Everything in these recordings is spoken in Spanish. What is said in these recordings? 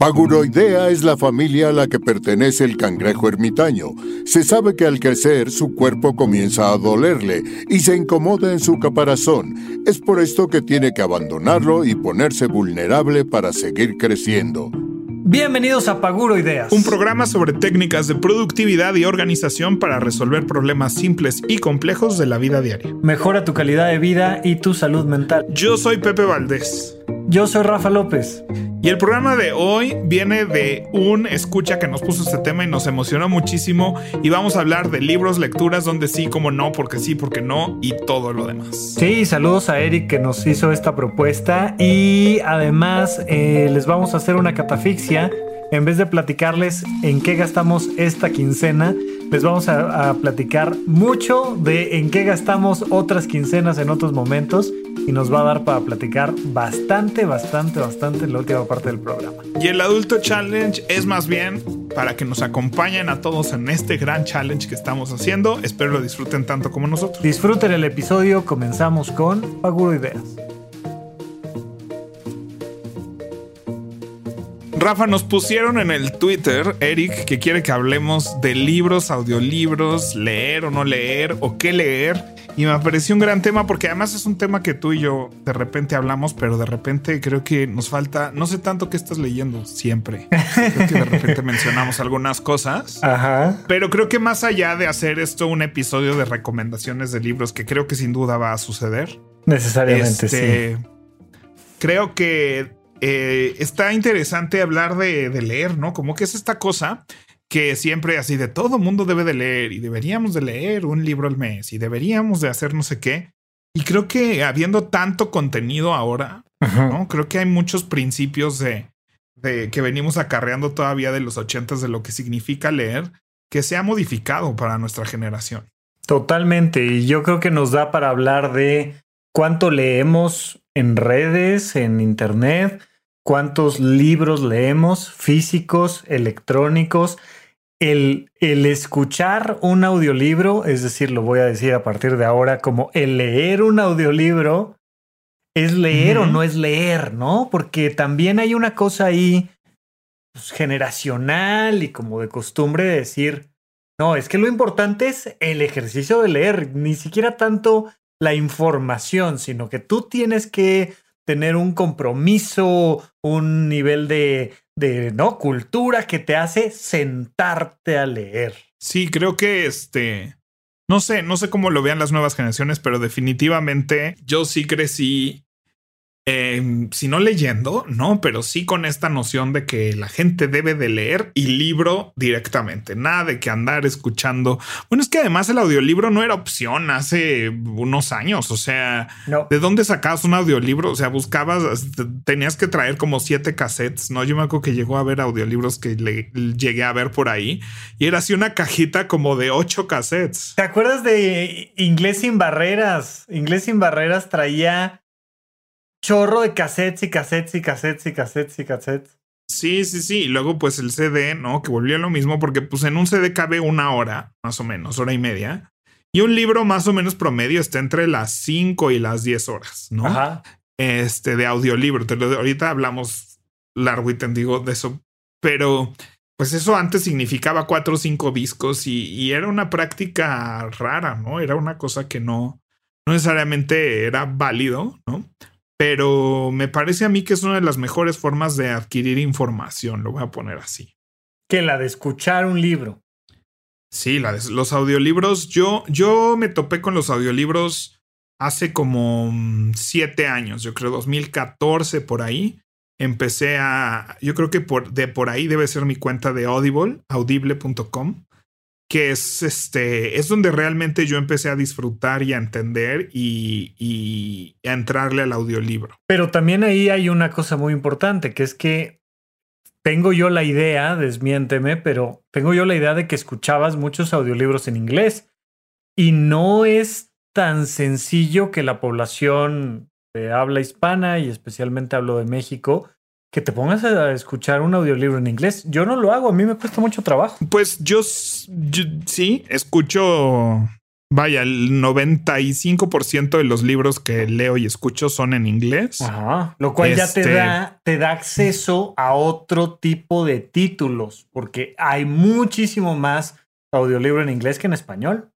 Paguroidea es la familia a la que pertenece el cangrejo ermitaño. Se sabe que al crecer su cuerpo comienza a dolerle y se incomoda en su caparazón. Es por esto que tiene que abandonarlo y ponerse vulnerable para seguir creciendo. Bienvenidos a Paguro Ideas, un programa sobre técnicas de productividad y organización para resolver problemas simples y complejos de la vida diaria. Mejora tu calidad de vida y tu salud mental. Yo soy Pepe Valdés. Yo soy Rafa López. Y el programa de hoy viene de un escucha que nos puso este tema y nos emocionó muchísimo. Y vamos a hablar de libros, lecturas, donde sí, como no, porque sí, porque no, y todo lo demás. Sí, saludos a Eric que nos hizo esta propuesta. Y además eh, les vamos a hacer una catafixia. En vez de platicarles en qué gastamos esta quincena, les vamos a, a platicar mucho de en qué gastamos otras quincenas en otros momentos y nos va a dar para platicar bastante, bastante, bastante en la última parte del programa. Y el adulto challenge es más bien para que nos acompañen a todos en este gran challenge que estamos haciendo. Espero lo disfruten tanto como nosotros. Disfruten el episodio, comenzamos con Paguro Ideas. Rafa, nos pusieron en el Twitter, Eric, que quiere que hablemos de libros, audiolibros, leer o no leer, o qué leer. Y me pareció un gran tema porque además es un tema que tú y yo de repente hablamos, pero de repente creo que nos falta, no sé tanto qué estás leyendo siempre. Creo que de repente mencionamos algunas cosas. Ajá. Pero creo que más allá de hacer esto un episodio de recomendaciones de libros, que creo que sin duda va a suceder. Necesariamente, este, sí. Creo que eh, está interesante hablar de, de leer, ¿no? Como que es esta cosa que siempre así de todo mundo debe de leer y deberíamos de leer un libro al mes y deberíamos de hacer no sé qué. Y creo que habiendo tanto contenido ahora, ¿no? creo que hay muchos principios de, de, que venimos acarreando todavía de los ochentas de lo que significa leer que se ha modificado para nuestra generación. Totalmente. Y yo creo que nos da para hablar de cuánto leemos en redes, en internet, cuántos libros leemos, físicos, electrónicos el, el, escuchar un audiolibro, es decir, lo voy a decir a partir de ahora, como el leer un audiolibro, es leer o no es leer, ¿no? Porque también hay una cosa ahí pues, generacional y como de costumbre de decir, no, es que lo importante es el ejercicio de leer, ni siquiera tanto la información, sino que tú tienes que tener un compromiso, un nivel de, de no cultura que te hace sentarte a leer. Sí, creo que este no sé, no sé cómo lo vean las nuevas generaciones, pero definitivamente yo sí crecí Em, si no leyendo, no, pero sí con esta noción de que la gente debe de leer y libro directamente, nada de que andar escuchando. Bueno, es que además el audiolibro no era opción hace unos años, o sea, ¿de dónde sacabas un audiolibro? O sea, buscabas, tenías que traer como siete cassettes, ¿no? Yo me acuerdo que llegó a ver audiolibros que le, llegué a ver por ahí y era así una cajita como de ocho cassettes. ¿Te acuerdas de Inglés sin barreras? Inglés sin barreras traía chorro de cassettes y cassettes y cassettes y cassettes y cassettes. Sí, sí, sí. Y luego, pues el CD, ¿no? Que volvió a lo mismo, porque pues en un CD cabe una hora, más o menos, hora y media. Y un libro más o menos promedio está entre las 5 y las 10 horas, ¿no? Ajá. Este, de audiolibro. Te lo, ahorita hablamos largo y tendido de eso. Pero, pues eso antes significaba cuatro o cinco discos y, y era una práctica rara, ¿no? Era una cosa que no, no necesariamente era válido, ¿no? Pero me parece a mí que es una de las mejores formas de adquirir información, lo voy a poner así. Que la de escuchar un libro. Sí, la de los audiolibros. Yo, yo me topé con los audiolibros hace como mm, siete años, yo creo 2014 por ahí. Empecé a, yo creo que por, de por ahí debe ser mi cuenta de Audible, audible.com que es este, es donde realmente yo empecé a disfrutar y a entender y, a entrarle al audiolibro. Pero también ahí hay una cosa muy importante, que es que tengo yo la idea, desmiénteme, pero tengo yo la idea de que escuchabas muchos audiolibros en inglés y no es tan sencillo que la población de habla hispana y especialmente hablo de México que te pongas a escuchar un audiolibro en inglés. Yo no lo hago, a mí me cuesta mucho trabajo. Pues yo, sí, escucho Vaya, el 95% de los libros que leo y escucho son en inglés. Ajá. Lo cual ya te Este- da, te da acceso a otro tipo de títulos, porque hay muchísimo más audiolibro en inglés que en español.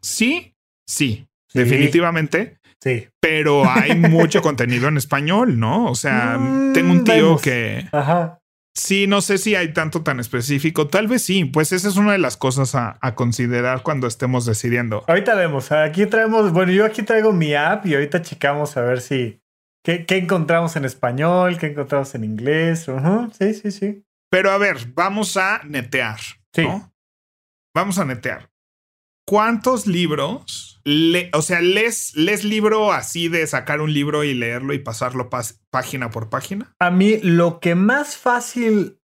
Sí, sí, Sí. definitivamente. Sí. Pero hay mucho contenido en español, ¿no? O sea, Mm, tengo un tío vemos. que Ajá. sí, no sé si hay tanto tan específico. Tal vez sí, pues esa es una de las cosas a, a considerar cuando estemos decidiendo. Ahorita vemos. Aquí traemos, bueno, yo aquí traigo mi app y ahorita checamos a ver si qué, qué encontramos en español, qué encontramos en inglés. Sí, sí, sí. Pero a ver, vamos a netear. Sí. ¿no? Vamos a netear. ¿Cuántos libros, le- o sea, lees, lees libro así de sacar un libro y leerlo y pasarlo pas- página por página? A mí lo que más fácil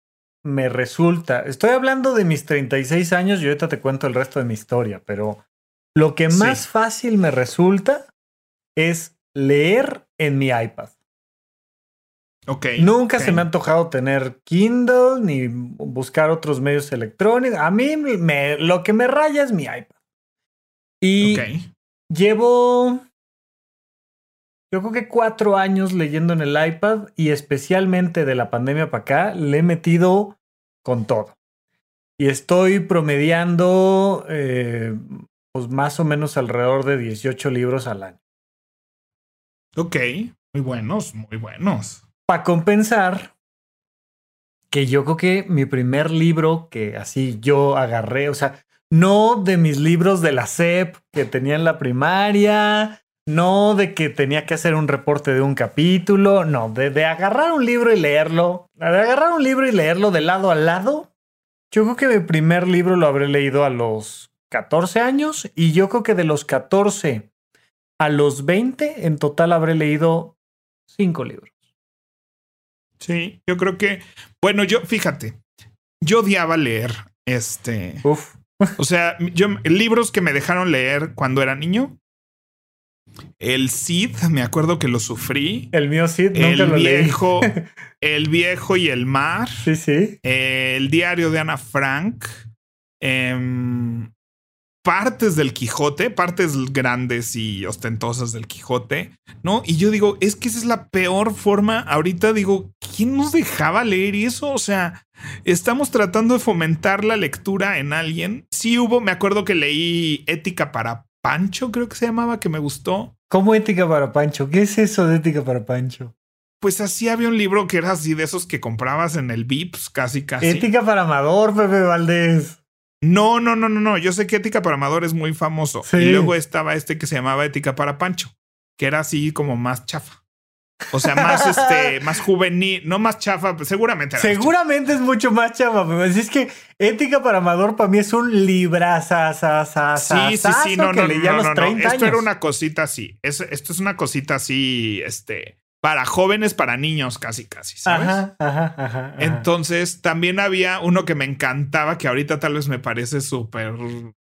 me resulta, estoy hablando de mis 36 años y ahorita te cuento el resto de mi historia, pero lo que Sí. más fácil me resulta es leer en mi iPad. Ok. Nunca se me ha antojado tener Kindle ni buscar otros medios electrónicos. A mí me, lo que me raya es mi iPad. Y llevo, yo creo que cuatro años leyendo en el iPad y especialmente de la pandemia para acá, le he metido con todo. Y estoy promediando eh, pues más o menos alrededor de 18 libros al año. Ok. Muy buenos, muy buenos. Para compensar que yo creo que mi primer libro que así yo agarré, o sea, no de mis libros de la SEP que tenía en la primaria, no de que tenía que hacer un reporte de un capítulo, no, de, de agarrar un libro y leerlo, de agarrar un libro y leerlo de lado a lado. Yo creo que mi primer libro lo habré leído a los 14 años y yo creo que de los 14 a los 20 en total habré leído cinco libros. Sí, yo creo que, bueno, yo, fíjate, yo odiaba leer, este, Uf. o sea, yo, libros que me dejaron leer cuando era niño. El Cid, me acuerdo que lo sufrí. El mío sí, nunca El lo leí. viejo, el viejo y el mar. Sí, sí. el diario de Ana Frank, em, partes del Quijote, partes grandes y ostentosas del Quijote, ¿no? Y yo digo, es que esa es la peor forma. Ahorita digo, ¿quién nos dejaba leer eso? O sea, estamos tratando de fomentar la lectura en alguien. Sí hubo, me acuerdo que leí Ética para Pancho, creo que se llamaba, que me gustó. ¿Cómo ética para Pancho? ¿Qué es eso de ética para Pancho? Pues así había un libro que era así de esos que comprabas en el Vips, casi, casi. Ética para Amador, Pepe Valdés. No, no, no, no, no. Yo sé que Ética para Amador es muy famoso. Sí. Y luego estaba este que se llamaba Ética para Pancho, que era así como más chafa. O sea, más este, más juvenil, no más chafa, pues seguramente. era Seguramente es mucho más chava, pero es que ética para Amador para mí es un libraza, chafa. Sí, sí, sí, no, que no, leía no, los no, no. 30 Esto era una cosita así. Es- esto es una cosita así, este, para jóvenes, para niños, casi, casi, ¿sabes? Ajá, ajá, ajá, ajá. Entonces también había uno que me encantaba, que ahorita tal vez me parece súper,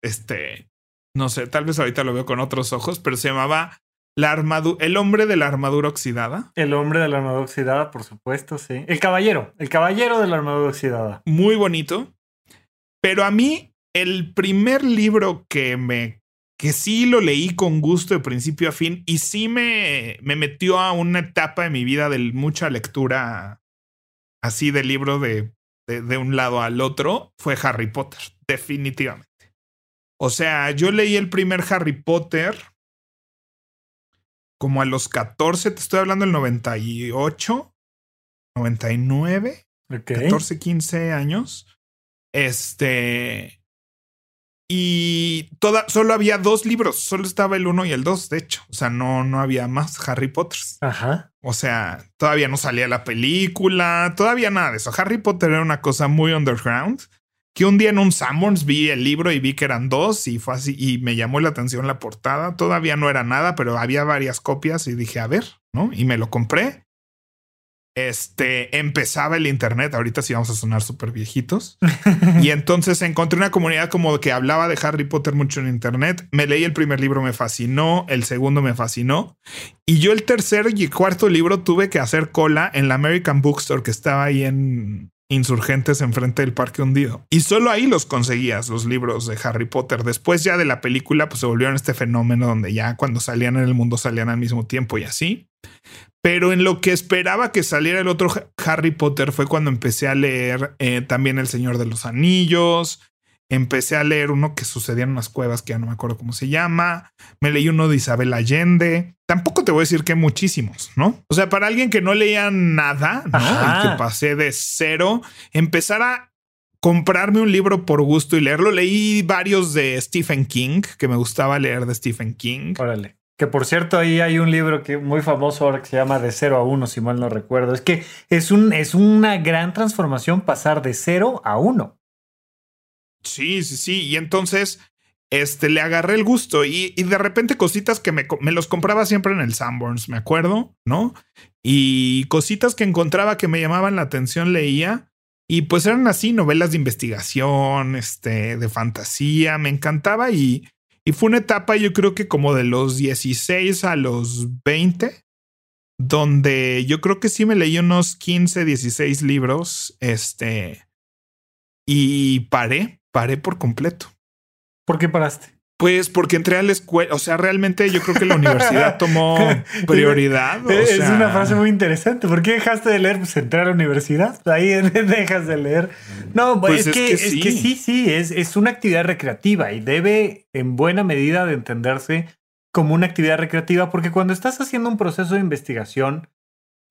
este, no sé, tal vez ahorita lo veo con otros ojos, pero se llamaba la armadura, el hombre de la armadura oxidada. El hombre de la armadura oxidada, por supuesto, sí. El caballero, el caballero de la armadura oxidada. Muy bonito. Pero a mí, el primer libro que me, que sí lo leí con gusto de principio a fin y sí me, me metió a una etapa de mi vida de mucha lectura así de libro de, de, de un lado al otro, fue Harry Potter, definitivamente. O sea, yo leí el primer Harry Potter como a los 14, te estoy hablando del 98, 99. Ok. 14, 15 años. Este. Y toda, solo había dos libros, solo estaba el uno y el dos, de hecho. O sea, no, no había más Harry Potter. Ajá. O sea, todavía no salía la película, todavía nada de eso. Harry Potter era una cosa muy underground. Que un día en un Sanborns vi el libro y vi que eran dos y fue así y me llamó la atención la portada. Todavía no era nada, pero había varias copias y dije, a ver, ¿no? Y me lo compré. Este empezaba el internet. Ahorita sí vamos a sonar súper viejitos. y entonces encontré una comunidad como que hablaba de Harry Potter mucho en internet. Me leí el primer libro, me fascinó. El segundo me fascinó. Y yo el tercer y cuarto libro tuve que hacer cola en la American Bookstore que estaba ahí en, insurgentes enfrente del parque hundido. Y solo ahí los conseguías, los libros de Harry Potter. Después ya de la película, pues se volvieron este fenómeno donde ya cuando salían en el mundo salían al mismo tiempo y así. Pero en lo que esperaba que saliera el otro Harry Potter fue cuando empecé a leer eh, también El Señor de los Anillos, Empecé a leer uno que sucedía en unas cuevas que ya no me acuerdo cómo se llama. Me leí uno de Isabel Allende. Tampoco te voy a decir que muchísimos, ¿no? O sea, para alguien que no leía nada, ¿no? Y que pasé de cero, empezar a comprarme un libro por gusto y leerlo. Leí varios de Stephen King, que me gustaba leer de Stephen King. Órale. Que por cierto, ahí hay un libro que muy famoso ahora que se llama De cero a uno, si mal no recuerdo. Es que es, un, es una gran transformación pasar de cero a uno. Sí, sí, sí. Y entonces, este, le agarré el gusto y, de repente cositas que me, me, los compraba siempre en el Sanborns, me acuerdo, ¿no? Y cositas que encontraba que me llamaban la atención, leía. Y pues eran así, novelas de investigación, este, de fantasía, me encantaba y, y fue una etapa, yo creo que como de los 16 a los 20, donde yo creo que sí me leí unos 15, 16 libros, este, y paré, paré por completo. ¿Por qué paraste? Pues porque entré a la escuela, o sea, realmente yo creo que la universidad tomó prioridad. es una frase muy interesante. ¿Por qué dejaste de leer? Pues entrar a la universidad, ahí dejas de leer. No, pues es, que, sí. es que sí, sí, es, es una actividad recreativa y debe en buena medida de entenderse como una actividad recreativa porque cuando estás haciendo un proceso de investigación,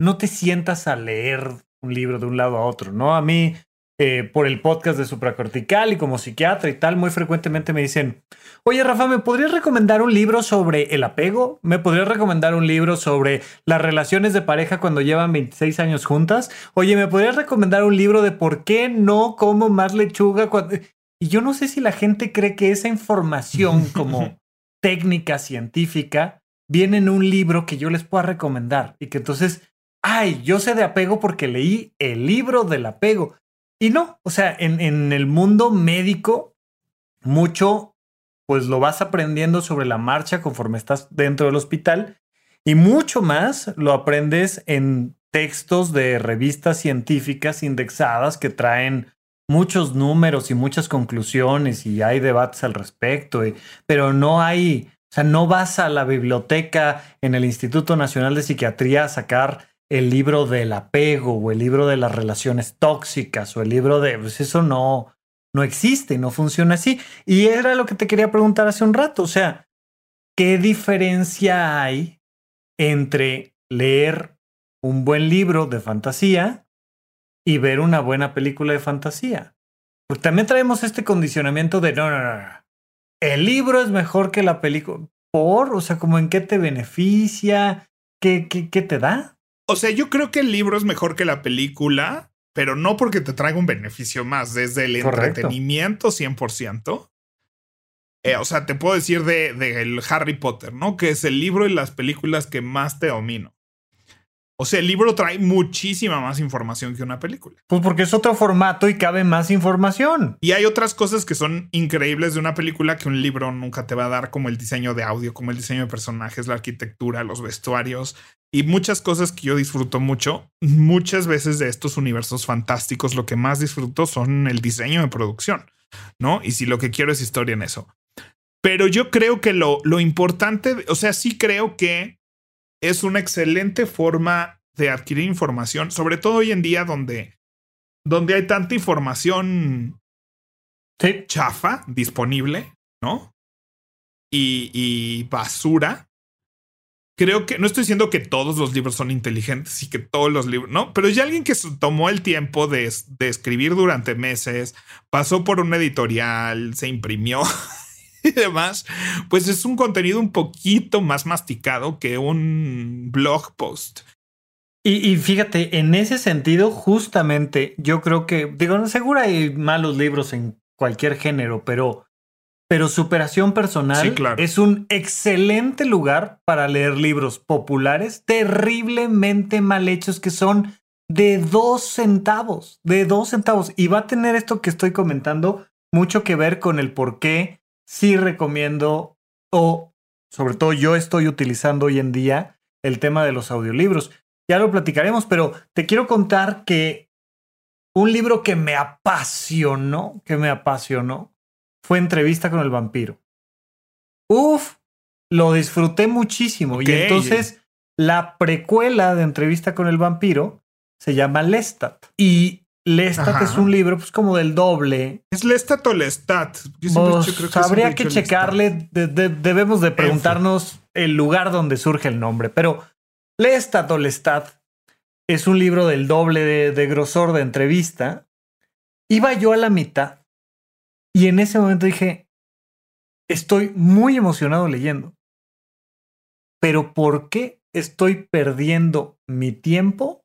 no te sientas a leer un libro de un lado a otro, ¿no? A mí eh, por el podcast de supracortical y como psiquiatra y tal, muy frecuentemente me dicen, oye Rafa, ¿me podrías recomendar un libro sobre el apego? ¿Me podrías recomendar un libro sobre las relaciones de pareja cuando llevan 26 años juntas? Oye, ¿me podrías recomendar un libro de por qué no como más lechuga? Cuando... Y yo no sé si la gente cree que esa información como técnica científica viene en un libro que yo les pueda recomendar y que entonces, ay, yo sé de apego porque leí el libro del apego. Y no, o sea, en, en el mundo médico, mucho, pues lo vas aprendiendo sobre la marcha conforme estás dentro del hospital y mucho más lo aprendes en textos de revistas científicas indexadas que traen muchos números y muchas conclusiones y hay debates al respecto, pero no hay, o sea, no vas a la biblioteca en el Instituto Nacional de Psiquiatría a sacar el libro del apego o el libro de las relaciones tóxicas o el libro de, pues eso no, no existe, no funciona así. Y era lo que te quería preguntar hace un rato, o sea, ¿qué diferencia hay entre leer un buen libro de fantasía y ver una buena película de fantasía? Porque también traemos este condicionamiento de no, no, no, no. El libro es mejor que la película. ¿Por? O sea, como en qué te beneficia? ¿Qué, qué, qué te da? O sea, yo creo que el libro es mejor que la película, pero no porque te traiga un beneficio más, desde el entretenimiento 100%. Eh, o sea, te puedo decir de, de, el Harry Potter, ¿no? Que es el libro y las películas que más te domino. O sea, el libro trae muchísima más información que una película. Pues porque es otro formato y cabe más información. Y hay otras cosas que son increíbles de una película que un libro nunca te va a dar, como el diseño de audio, como el diseño de personajes, la arquitectura, los vestuarios y muchas cosas que yo disfruto mucho. Muchas veces de estos universos fantásticos, lo que más disfruto son el diseño de producción, ¿no? Y si lo que quiero es historia en eso. Pero yo creo que lo, lo importante, o sea, sí creo que es una excelente forma de adquirir información, sobre todo hoy en día donde, donde hay tanta información chafa disponible, ¿no? Y, y, basura. Creo que no estoy diciendo que todos los libros son inteligentes y que todos los libros, no, pero hay alguien que tomó el tiempo de, de escribir durante meses, pasó por una editorial, se imprimió y demás, pues es un contenido un poquito más masticado que un blog post. Y, fíjate, en ese sentido, justamente, yo creo que, digo, seguro hay malos libros en cualquier género, pero, pero superación personal es un excelente lugar para leer libros populares terriblemente mal hechos que son de dos centavos, de dos centavos. Y va a tener esto que estoy comentando mucho que ver con el por qué sí recomiendo o sobre todo yo estoy utilizando hoy en día el tema de los audiolibros. Ya lo platicaremos, pero te quiero contar que un libro que me apasionó, que me apasionó, fue Entrevista con el vampiro. Uf, lo disfruté muchísimo. Y entonces la precuela de Entrevista con el vampiro se llama Lestat. Y Lestat es un libro, pues como del doble. ¿Es Lestat o Lestat? Pues, habría que checarle. debemos de preguntarnos el lugar donde surge el nombre. Pero Lestat o Lestat es un libro del doble de, de grosor de entrevista. Iba yo a la mitad y en ese momento dije, estoy muy emocionado leyendo. Pero ¿por qué estoy perdiendo mi tiempo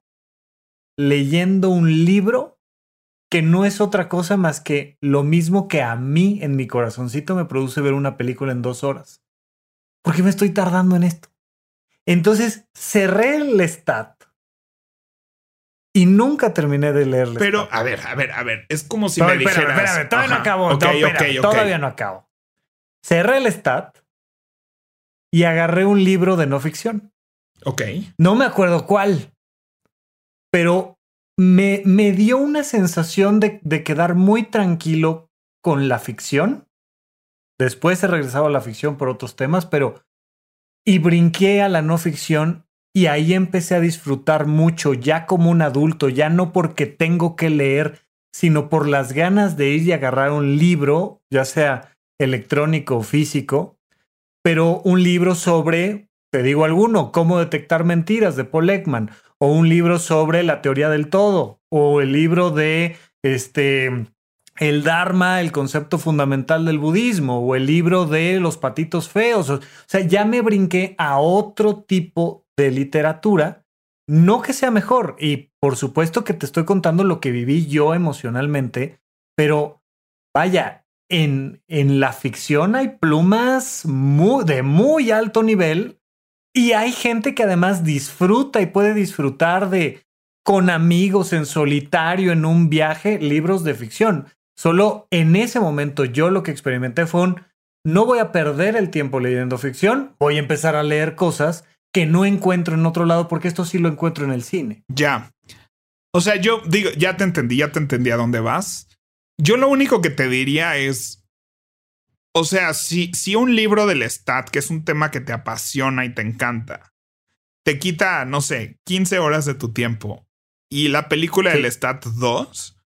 leyendo un libro que no es otra cosa más que lo mismo que a mí en mi corazoncito me produce ver una película en dos horas? ¿Por qué me estoy tardando en esto? Entonces cerré el stat y nunca terminé de leerle. Pero, a ver, a ver, a ver, es como si me dijeras... Espérame, espérame, todavía no acabo. Todavía no acabo. Cerré el stat y agarré un libro de no ficción. Ok. No me acuerdo cuál, pero me, me dio una sensación de, de quedar muy tranquilo con la ficción. Después he regresado a la ficción por otros temas, pero... Y brinqué a la no ficción y ahí empecé a disfrutar mucho, ya como un adulto, ya no porque tengo que leer, sino por las ganas de ir y agarrar un libro, ya sea electrónico o físico, pero un libro sobre, te digo alguno, cómo detectar mentiras de Paul Ekman, o un libro sobre la teoría del todo, o el libro de este el Dharma, el concepto fundamental del budismo, o el libro de los patitos feos. O sea, ya me brinqué a otro tipo de literatura, no que sea mejor, y por supuesto que te estoy contando lo que viví yo emocionalmente, pero vaya, en, en la ficción hay plumas de muy alto nivel y hay gente que además disfruta y puede disfrutar de con amigos en solitario en un viaje libros de ficción. Solo en ese momento yo lo que experimenté fue un no voy a perder el tiempo leyendo ficción, voy a empezar a leer cosas que no encuentro en otro lado porque esto sí lo encuentro en el cine. Ya. O sea, yo digo, ya te entendí, ya te entendí a dónde vas. Yo lo único que te diría es, o sea, si, si un libro del STAT, que es un tema que te apasiona y te encanta, te quita, no sé, 15 horas de tu tiempo y la película del STAT 2,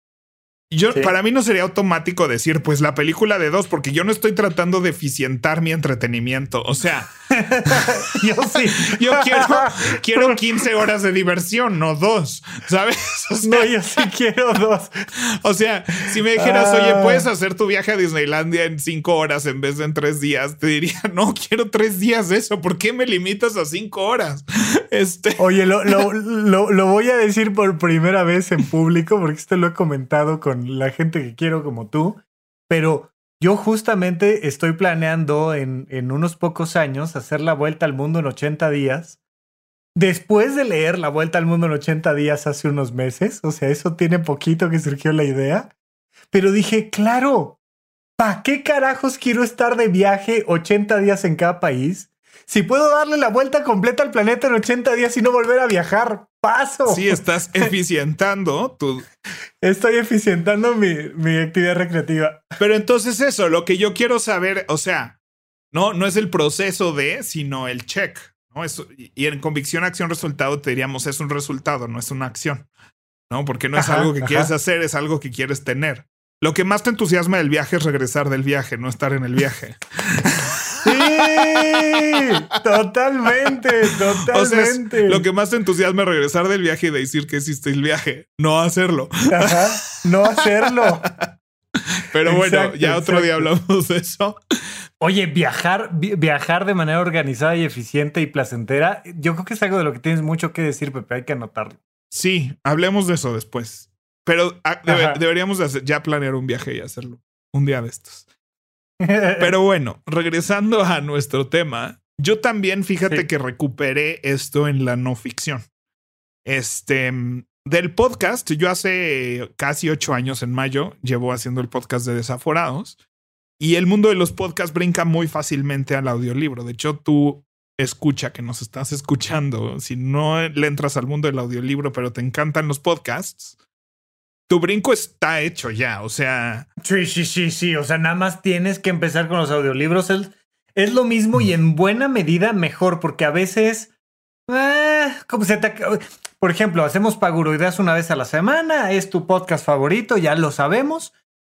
yo, para mí no sería automático decir, pues la película de dos, porque yo no estoy tratando de eficientar mi entretenimiento. O sea, yo sí. Yo quiero, quiero 15 horas de diversión, no dos, ¿sabes? no, yo sí quiero dos. O sea, si me dijeras, oye, ah. puedes hacer tu viaje a Disneylandia en cinco horas en vez de en tres días, te diría, no, quiero tres días de eso. ¿Por qué me limitas a cinco horas? Este. Oye, lo, lo, lo, lo voy a decir por primera vez en público, porque esto lo he comentado con la gente que quiero como tú, pero yo justamente estoy planeando en, en unos pocos años hacer la vuelta al mundo en 80 días. Después de leer La Vuelta al Mundo en 80 días hace unos meses, o sea, eso tiene poquito que surgió la idea, pero dije, claro, ¿para qué carajos quiero estar de viaje 80 días en cada país? Si puedo darle la vuelta completa al planeta en 80 días y no volver a viajar, paso. Sí, estás eficientando tu. Estoy eficientando mi, mi actividad recreativa. Pero entonces, eso, lo que yo quiero saber, o sea, no, no es el proceso de, sino el check. ¿no? y en convicción, acción, resultado, te diríamos, es un resultado, no es una acción. ¿No? Porque no es algo que quieres hacer, es algo que quieres tener. Lo que más te entusiasma del viaje es regresar del viaje, no estar en el viaje. Totalmente, totalmente. lo que más te entusiasma es regresar del viaje y decir que hiciste el viaje, no hacerlo. Ajá, no hacerlo. Pero bueno, ya otro día hablamos de eso. Oye, viajar, viajar de manera organizada y eficiente y placentera, yo creo que es algo de lo que tienes mucho que decir, Pepe, hay que anotarlo. Sí, hablemos de eso después. Pero ah, deberíamos ya planear un viaje y hacerlo un día de estos. Pero bueno, regresando a nuestro tema, yo también fíjate que recuperé esto en la no ficción. Este, del podcast, yo hace casi ocho años en mayo llevo haciendo el podcast de Desaforados y el mundo de los podcasts brinca muy fácilmente al audiolibro. De hecho, tú escucha que nos estás escuchando, si no le entras al mundo del audiolibro, pero te encantan los podcasts, tu brinco está hecho ya, o sea. Sí, sí, sí, sí. O sea, nada más tienes que empezar con los audiolibros. Es, es lo mismo y en buena medida mejor, porque a veces. Eh, como se te, por ejemplo, hacemos Paguroideas una vez a la semana, es tu podcast favorito, ya lo sabemos.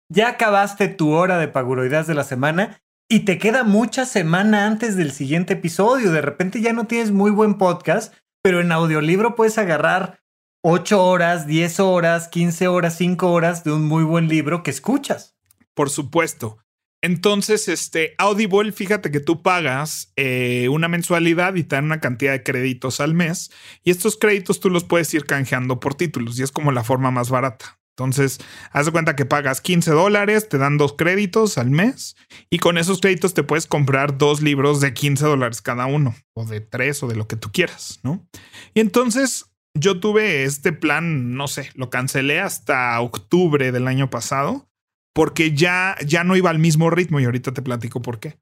Ya acabaste tu hora de Paguroideas de la semana y te queda mucha semana antes del siguiente episodio. De repente ya no tienes muy buen podcast, pero en audiolibro puedes agarrar 8 horas, 10 horas, 15 horas, 5 horas de un muy buen libro que escuchas. Por supuesto. Entonces, este Audible, fíjate que tú pagas eh, una mensualidad y te dan una cantidad de créditos al mes y estos créditos tú los puedes ir canjeando por títulos y es como la forma más barata. Entonces, haz de cuenta que pagas 15 dólares, te dan dos créditos al mes y con esos créditos te puedes comprar dos libros de 15 dólares cada uno o de tres o de lo que tú quieras, ¿no? Y entonces yo tuve este plan, no sé, lo cancelé hasta octubre del año pasado porque ya, ya no iba al mismo ritmo y ahorita te platico por qué.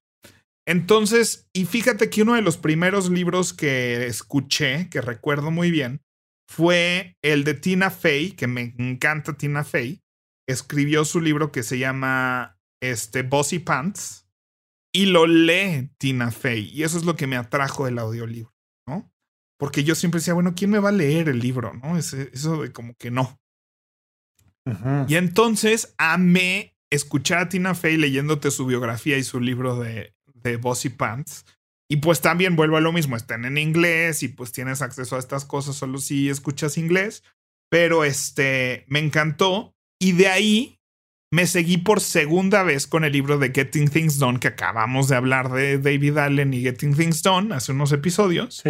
Entonces, y fíjate que uno de los primeros libros que escuché, que recuerdo muy bien, fue el de Tina Fey, que me encanta Tina Fey. Escribió su libro que se llama este, Bossy Pants y lo lee Tina Fey. Y eso es lo que me atrajo del audiolibro, ¿no? Porque yo siempre decía, bueno, ¿quién me va a leer el libro? ¿No? eso de como que no. Y entonces amé escuchar a Tina Fey leyéndote su biografía y su libro de, de Bossy Pants. Y pues también vuelvo a lo mismo, están en inglés y pues tienes acceso a estas cosas solo si escuchas inglés. Pero este, me encantó. Y de ahí me seguí por segunda vez con el libro de Getting Things Done, que acabamos de hablar de David Allen y Getting Things Done hace unos episodios.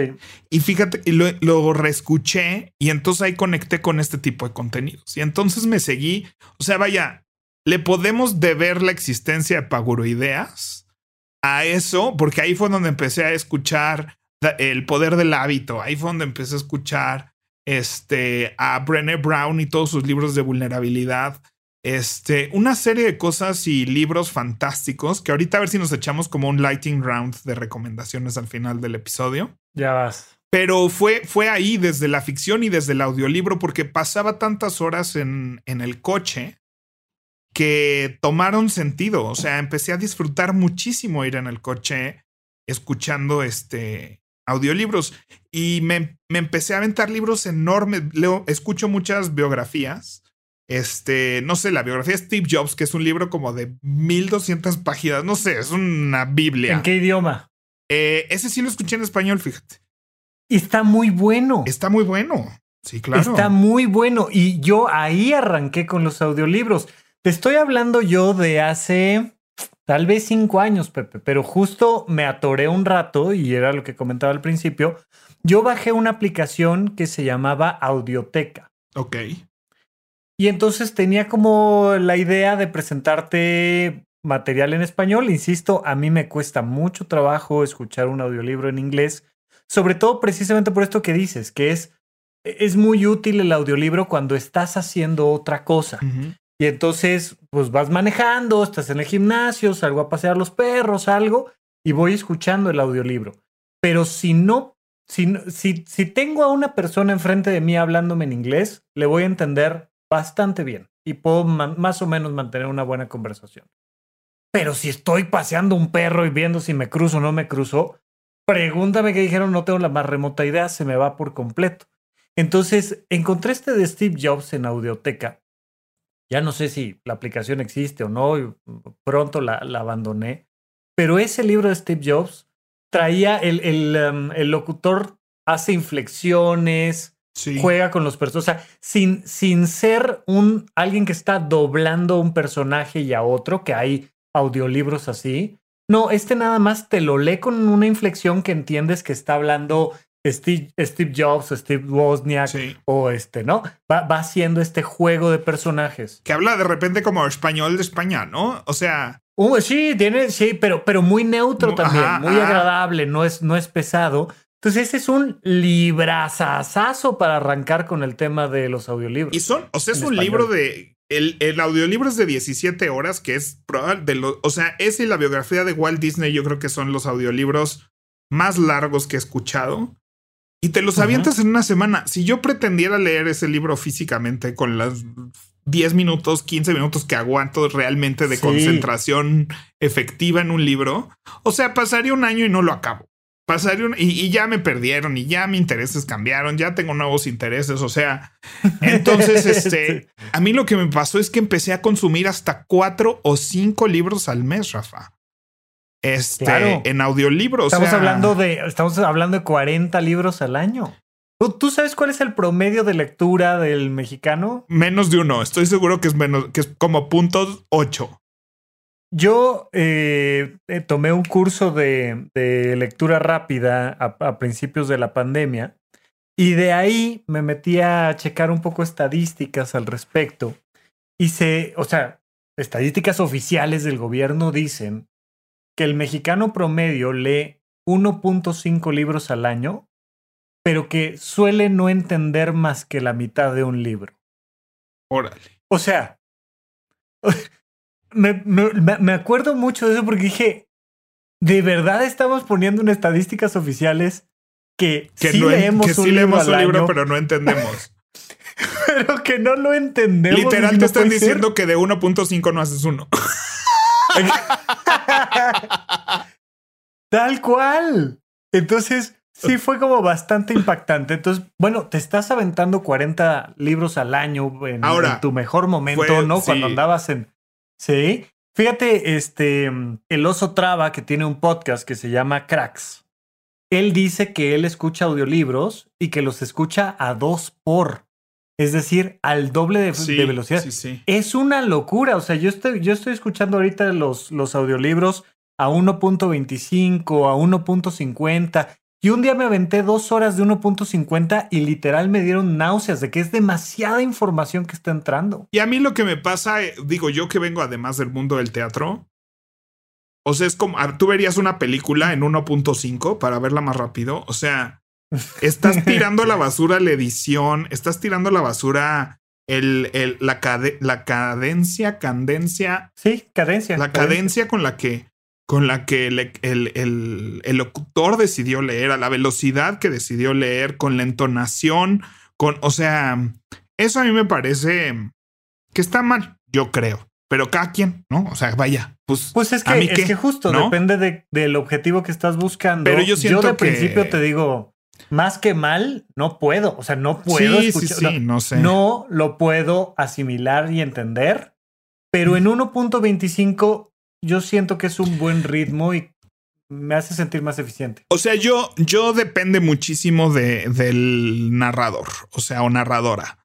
Y fíjate, lo, lo reescuché y entonces ahí conecté con este tipo de contenidos. Y entonces me seguí, o sea, vaya, le podemos deber la existencia de Paguroideas a eso, porque ahí fue donde empecé a escuchar el poder del hábito, ahí fue donde empecé a escuchar este, a Brené Brown y todos sus libros de vulnerabilidad este, una serie de cosas y libros fantásticos que ahorita a ver si nos echamos como un lighting round de recomendaciones al final del episodio. Ya vas. Pero fue, fue ahí desde la ficción y desde el audiolibro porque pasaba tantas horas en, en el coche que tomaron sentido. O sea, empecé a disfrutar muchísimo ir en el coche escuchando este audiolibros y me, me empecé a aventar libros enormes. Leo, escucho muchas biografías este, no sé, la biografía de Steve Jobs, que es un libro como de 1200 páginas, no sé, es una Biblia. ¿En qué idioma? Eh, ese sí lo escuché en español, fíjate. Y está muy bueno. Está muy bueno. Sí, claro. Está muy bueno. Y yo ahí arranqué con los audiolibros. Te estoy hablando yo de hace tal vez cinco años, Pepe, pero justo me atoré un rato y era lo que comentaba al principio. Yo bajé una aplicación que se llamaba Audioteca. Ok. Y entonces tenía como la idea de presentarte material en español. Insisto, a mí me cuesta mucho trabajo escuchar un audiolibro en inglés, sobre todo precisamente por esto que dices, que es, es muy útil el audiolibro cuando estás haciendo otra cosa. Y entonces, pues vas manejando, estás en el gimnasio, salgo a pasear los perros, algo, y voy escuchando el audiolibro. Pero si no, si, si, si tengo a una persona enfrente de mí hablándome en inglés, le voy a entender bastante bien y puedo más o menos mantener una buena conversación. Pero si estoy paseando un perro y viendo si me cruzo o no me cruzo, pregúntame qué dijeron, no tengo la más remota idea, se me va por completo. Entonces, encontré este de Steve Jobs en Audioteca. Ya no sé si la aplicación existe o no, pronto la, abandoné. Pero ese libro de Steve Jobs traía el, el, em, el locutor hace inflexiones, Juega con los personajes. O sea, sin, sin ser un alguien que está doblando un personaje y a otro, que hay audiolibros así. No, este nada más te lo lee con una inflexión que entiendes que está hablando Steve, Steve Jobs, Steve Wozniak o este, ¿no? Va, va haciendo este juego de personajes. Que habla de repente como español de España, ¿no? O sea. Uh, sí, tiene, sí, pero, pero muy neutro también, muy agradable, no es, no es pesado. Entonces, ese es un librazazazo para arrancar con el tema de los audiolibros. Y son, o sea, es un libro de. El, el, audiolibro es de 17 horas, que es probable de los. O sea, ese y la biografía de Walt Disney, yo creo que son los audiolibros más largos que he escuchado. Y te los avientas en una semana. Si yo pretendiera leer ese libro físicamente con las 10 minutos, 15 minutos que aguanto realmente de concentración efectiva en un libro. O sea, pasaría un año y no lo acabo. Y, y, ya me perdieron y ya mis intereses cambiaron, ya tengo nuevos intereses. O sea, entonces, este, a mí lo que me pasó es que empecé a consumir hasta cuatro o cinco libros al mes, Rafa. Este, en audiolibros. Estamos hablando de, estamos hablando de 40 libros al año. ¿Tú sabes cuál es el promedio de lectura del mexicano? Menos de uno. Estoy seguro que es menos, que es como punto ocho. Yo eh, eh, tomé un curso de, lectura rápida a, principios de la pandemia y de ahí me metí a checar un poco estadísticas al respecto. Y se, o sea, estadísticas oficiales del gobierno dicen que el mexicano promedio lee 1.5 libros al año pero que suele no entender más que la mitad de un libro. Órale. O sea, me, acuerdo mucho de eso porque dije, ¿de verdad estamos poniendo en estadísticas oficiales que, sí leemos un, libro, pero no entendemos? pero que no lo entendemos. Literal te están diciendo que de 1.5 no haces uno. Tal cual. Entonces, Sí, fue como bastante impactante. Entonces, bueno, te estás aventando 40 libros al año en, tu mejor momento, ¿no? Cuando andabas en. Sí. Fíjate, este, el oso traba que tiene un podcast que se llama Cracks. Él dice que él escucha audiolibros y que los escucha a dos por. Es decir, al doble de, velocidad. Es una locura. O sea, yo estoy, yo estoy escuchando ahorita los, los audiolibros a 1.25, a 1.50 y un día me aventé dos horas de 1.50 y literal me dieron náuseas de que es demasiada información que está entrando. Y a mí lo que me pasa, eh, digo yo que vengo además del mundo del teatro, o sea, es como, tú verías una película en 1.5 para verla más rápido, o sea, estás tirando a la basura la edición, estás tirando a la basura el, el, la, la cadencia, cadencia. Sí, cadencia. La cadencia con la que con la que el, el, el, locutor decidió leer, a la velocidad que decidió leer, con la entonación, con, o sea, eso a mí me parece que está mal, yo creo. Pero cada quien, ¿no? O sea, vaya, pues. Pues es que, es que justo depende de, del objetivo que estás buscando. Pero yo siento Yo de principio te digo, más que mal, no puedo. O sea, no puedo escuchar. Sí, sí, no sé. No lo puedo asimilar y entender. Pero en 1.25 yo siento que es un buen ritmo y me hace sentir más eficiente. O sea, yo, yo depende muchísimo de, del narrador, o sea, o narradora.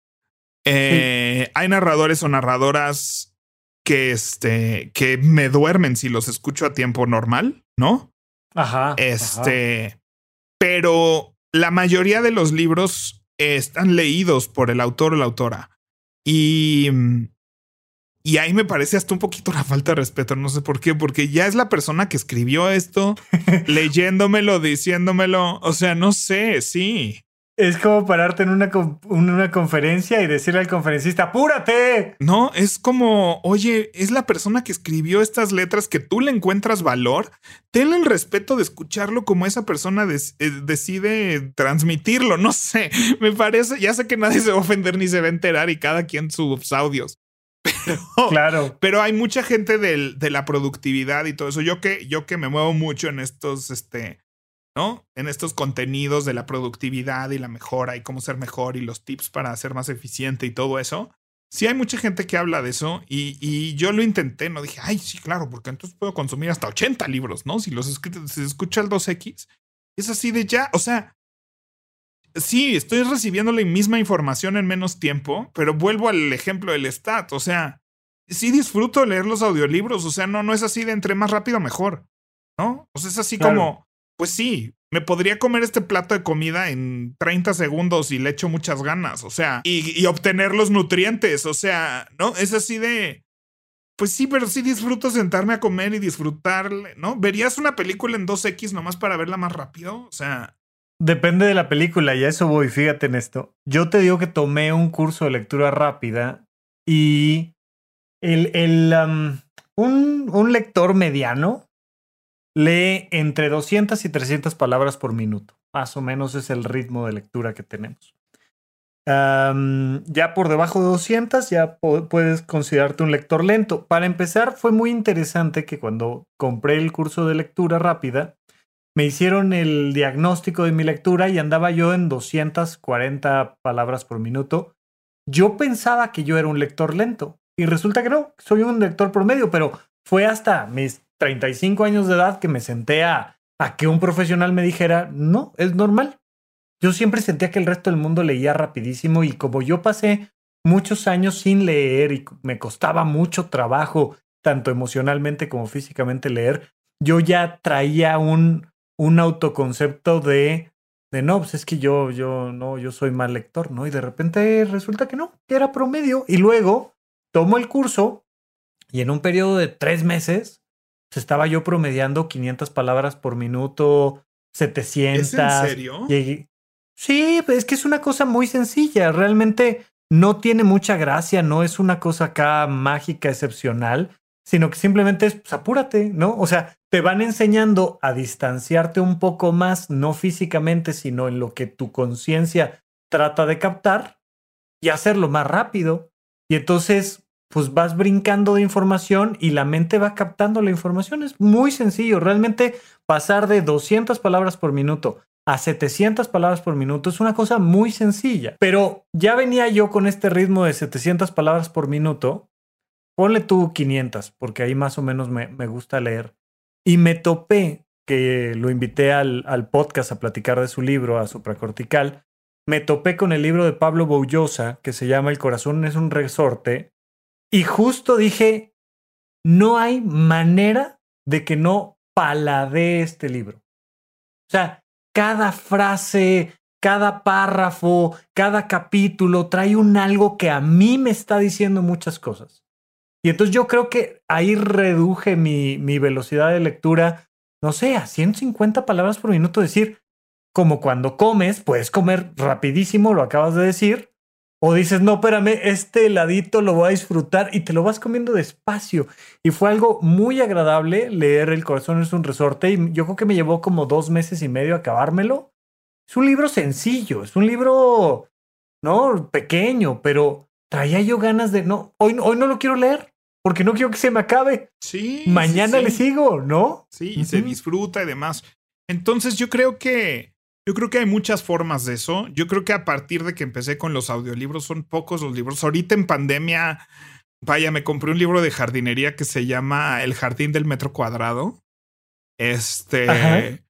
Eh, hay narradores o narradoras que, este, que me duermen si los escucho a tiempo normal, ¿no? Ajá. Este, pero la mayoría de los libros están leídos por el autor o la autora. Y mm, y ahí me parece hasta un poquito una falta de respeto, no sé por qué, porque ya es la persona que escribió esto, leyéndomelo, diciéndomelo, o sea, no sé, sí. Es como pararte en una, una conferencia y decirle al conferencista, apúrate. No, es como, oye, es la persona que escribió estas letras que tú le encuentras valor. Tenle el respeto de escucharlo como esa persona eh, decide transmitirlo. No sé, me parece, ya sé que nadie se va a ofender ni se va a enterar y cada quien sus audios. Pero, claro. pero hay mucha gente de la productividad y todo eso. Yo que, yo que me muevo mucho en estos, este, ¿no? En estos contenidos de la productividad y la mejora y cómo ser mejor y los tips para ser más eficiente y todo eso. Sí hay mucha gente que habla de eso y, y yo lo intenté, no dije, ay, sí, claro, porque entonces puedo consumir hasta 80 libros, ¿no? Si los si se escucha el 2X, es así de ya, o sea, sí, estoy recibiendo la misma información en menos tiempo, pero vuelvo al ejemplo del stat. O sea, sí disfruto leer los audiolibros. O sea, no, no es así de entre más rápido mejor. ¿No? O sea, es así como, pues sí, me podría comer este plato de comida en 30 segundos y le echo muchas ganas. O sea, y, y obtener los nutrientes. O sea, ¿no? Es así de. Pues sí, pero sí disfruto sentarme a comer y disfrutarle, ¿no? ¿Verías una película en 2X nomás para verla más rápido? O sea, Depende de la película y eso voy, fíjate en esto. Yo te digo que tomé un curso de lectura rápida y el, el, un, un lector mediano lee entre 200 y 300 palabras por minuto. Más o menos es el ritmo de lectura que tenemos. ya por debajo de 200 ya puedes considerarte un lector lento. Para empezar, fue muy interesante que cuando compré el curso de lectura rápida, me hicieron el diagnóstico de mi lectura y andaba yo en 240 palabras por minuto. Yo pensaba que yo era un lector lento y resulta que no, soy un lector promedio, pero fue hasta mis 35 años de edad que me senté a, que un profesional me dijera, no, es normal. Yo siempre sentía que el resto del mundo leía rapidísimo y como yo pasé muchos años sin leer y me costaba mucho trabajo, tanto emocionalmente como físicamente leer, yo ya traía un, un autoconcepto de, de no, pues es que yo, yo, no, yo soy mal lector, ¿no? Y de repente resulta que no, que era promedio. Y luego tomo el curso y en un periodo de tres meses pues estaba yo promediando 500 palabras por minuto, 700. ¿Es en serio? Sí, pues es que es una cosa muy sencilla. Realmente no tiene mucha gracia, no es una cosa acá mágica, excepcional, sino que simplemente es, pues apúrate, ¿no? O sea, te van enseñando a distanciarte un poco más, no físicamente, sino en lo que tu conciencia trata de captar y hacerlo más rápido. Y entonces, pues vas brincando de información y la mente va captando la información. Es muy sencillo. Realmente pasar de 200 palabras por minuto a 700 palabras por minuto es una cosa muy sencilla. Pero ya venía yo con este ritmo de 700 palabras por minuto. Ponle tú 500, porque ahí más o menos me, me gusta leer. Y me topé, que lo invité al, al, podcast a platicar de su libro, a Supracortical. Me topé con el libro de Pablo Boullosa, que se llama El corazón es un resorte. Y justo dije, no hay manera de que no paladee este libro. O sea, cada frase, cada párrafo, cada capítulo trae un algo que a mí me está diciendo muchas cosas. Y entonces yo creo que ahí reduje mi, mi velocidad de lectura, no sé, a 150 palabras por minuto. Decir, como cuando comes, puedes comer rapidísimo, lo acabas de decir, o dices, no, espérame, este heladito lo voy a disfrutar y te lo vas comiendo despacio. Y fue algo muy agradable leer El corazón es un resorte y yo creo que me llevó como dos meses y medio acabármelo. Es un libro sencillo, es un libro, ¿no? Pequeño, pero traía yo ganas de, no, hoy, hoy no lo quiero leer porque no quiero que se me acabe. Sí. Mañana le sigo, ¿no? Sí, y se disfruta y demás. Entonces yo creo que yo creo que hay muchas formas de eso. Yo creo que a partir de que empecé con los audiolibros son pocos los libros. Ahorita en pandemia, vaya, me compré un libro de jardinería que se llama El jardín del metro cuadrado. Este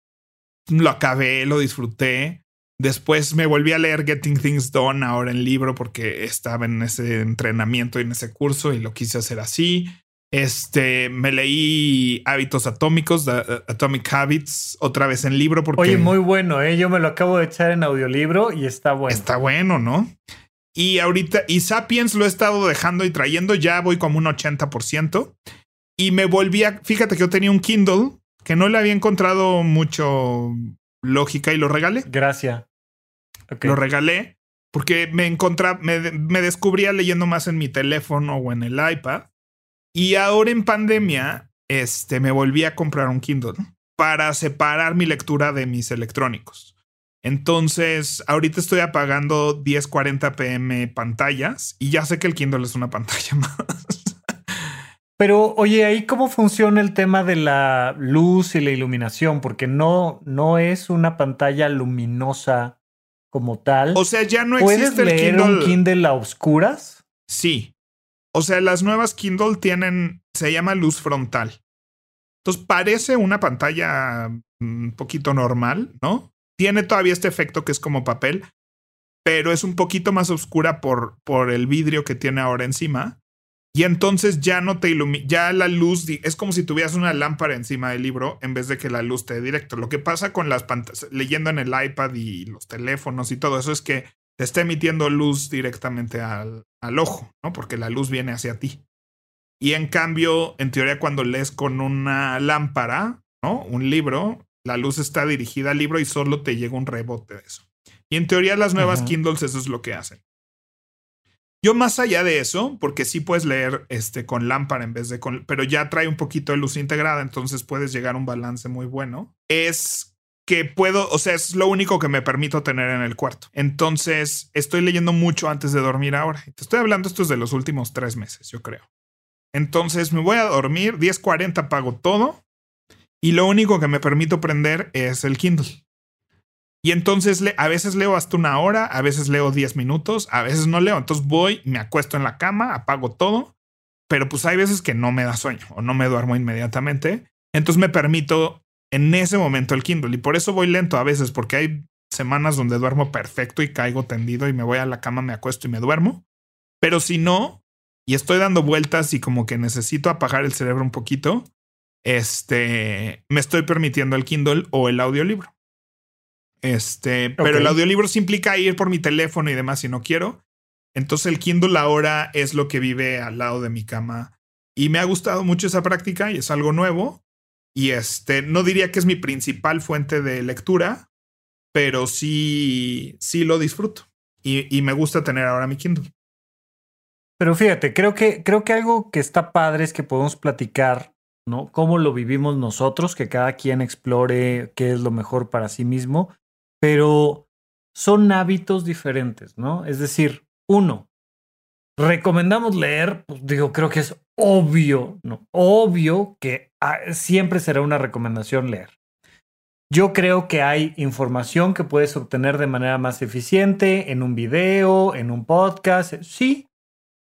lo acabé, lo disfruté. Después me volví a leer Getting Things Done ahora en libro porque estaba en ese entrenamiento y en ese curso y lo quise hacer así. Este, me leí Hábitos Atómicos, Atomic Habits, otra vez en libro. Porque Oye, muy bueno, ¿eh? Yo me lo acabo de echar en audiolibro y está bueno. Está bueno, ¿no? Y ahorita, y Sapiens lo he estado dejando y trayendo, ya voy como un 80%. Y me volví a, fíjate que yo tenía un Kindle que no le había encontrado mucho lógica y lo regalé. Gracias. Lo regalé porque me encontraba, me, me descubría leyendo más en mi teléfono o en el iPad. Y ahora en pandemia, este, me volví a comprar un Kindle para separar mi lectura de mis electrónicos. Entonces, ahorita estoy apagando 1040 pm pantallas y ya sé que el Kindle es una pantalla más. Pero, oye, ahí cómo funciona el tema de la luz y la iluminación, porque no, no es una pantalla luminosa como tal. O sea, ya no existe ¿Puedes leer un Kindle a oscuras? Sí, o sea, las nuevas Kindle tienen, se llama luz frontal. Entonces parece una pantalla un poquito normal, ¿no? Tiene todavía este efecto que es como papel, pero es un poquito más oscura por, por el vidrio que tiene ahora encima. Y entonces ya no te ilumina, ya la luz es como si tuvieras una lámpara encima del libro en vez de que la luz te dé directo. Lo que pasa con las pantallas, leyendo en el iPad y los teléfonos y todo eso es que te está emitiendo luz directamente al, al ojo, ¿no? Porque la luz viene hacia ti. Y en cambio, en teoría, cuando lees con una lámpara, ¿no? Un libro, la luz está dirigida al libro y solo te llega un rebote de eso. Y en teoría, las nuevas Kindles eso es lo que hacen. Yo más allá de eso, porque sí puedes leer este con lámpara en vez de con, pero ya trae un poquito de luz integrada, entonces puedes llegar a un balance muy bueno. Es que puedo, o sea, es lo único que me permito tener en el cuarto. Entonces, estoy leyendo mucho antes de dormir ahora. Te estoy hablando, esto es de los últimos tres meses, yo creo. Entonces, me voy a dormir, 10.40 pago todo y lo único que me permito prender es el Kindle. Y entonces a veces leo hasta una hora, a veces leo 10 minutos, a veces no leo. Entonces voy, me acuesto en la cama, apago todo, pero pues hay veces que no me da sueño o no me duermo inmediatamente. Entonces me permito en ese momento el Kindle y por eso voy lento a veces porque hay semanas donde duermo perfecto y caigo tendido y me voy a la cama, me acuesto y me duermo. Pero si no, y estoy dando vueltas y como que necesito apagar el cerebro un poquito, este, me estoy permitiendo el Kindle o el audiolibro. Este, pero el audiolibro sí implica ir por mi teléfono y demás si no quiero. Entonces el Kindle ahora es lo que vive al lado de mi cama. Y me ha gustado mucho esa práctica y es algo nuevo. Y este, no diría que es mi principal fuente de lectura, pero sí, sí lo disfruto. Y, y me gusta tener ahora mi Kindle. Pero fíjate, creo que, creo que algo que está padre es que podemos platicar, ¿no? Cómo lo vivimos nosotros, que cada quien explore qué es lo mejor para sí mismo pero son hábitos diferentes, ¿no? Es decir, uno, recomendamos leer, pues digo, creo que es obvio, ¿no? Obvio que ah, siempre será una recomendación leer. Yo creo que hay información que puedes obtener de manera más eficiente en un video, en un podcast, sí,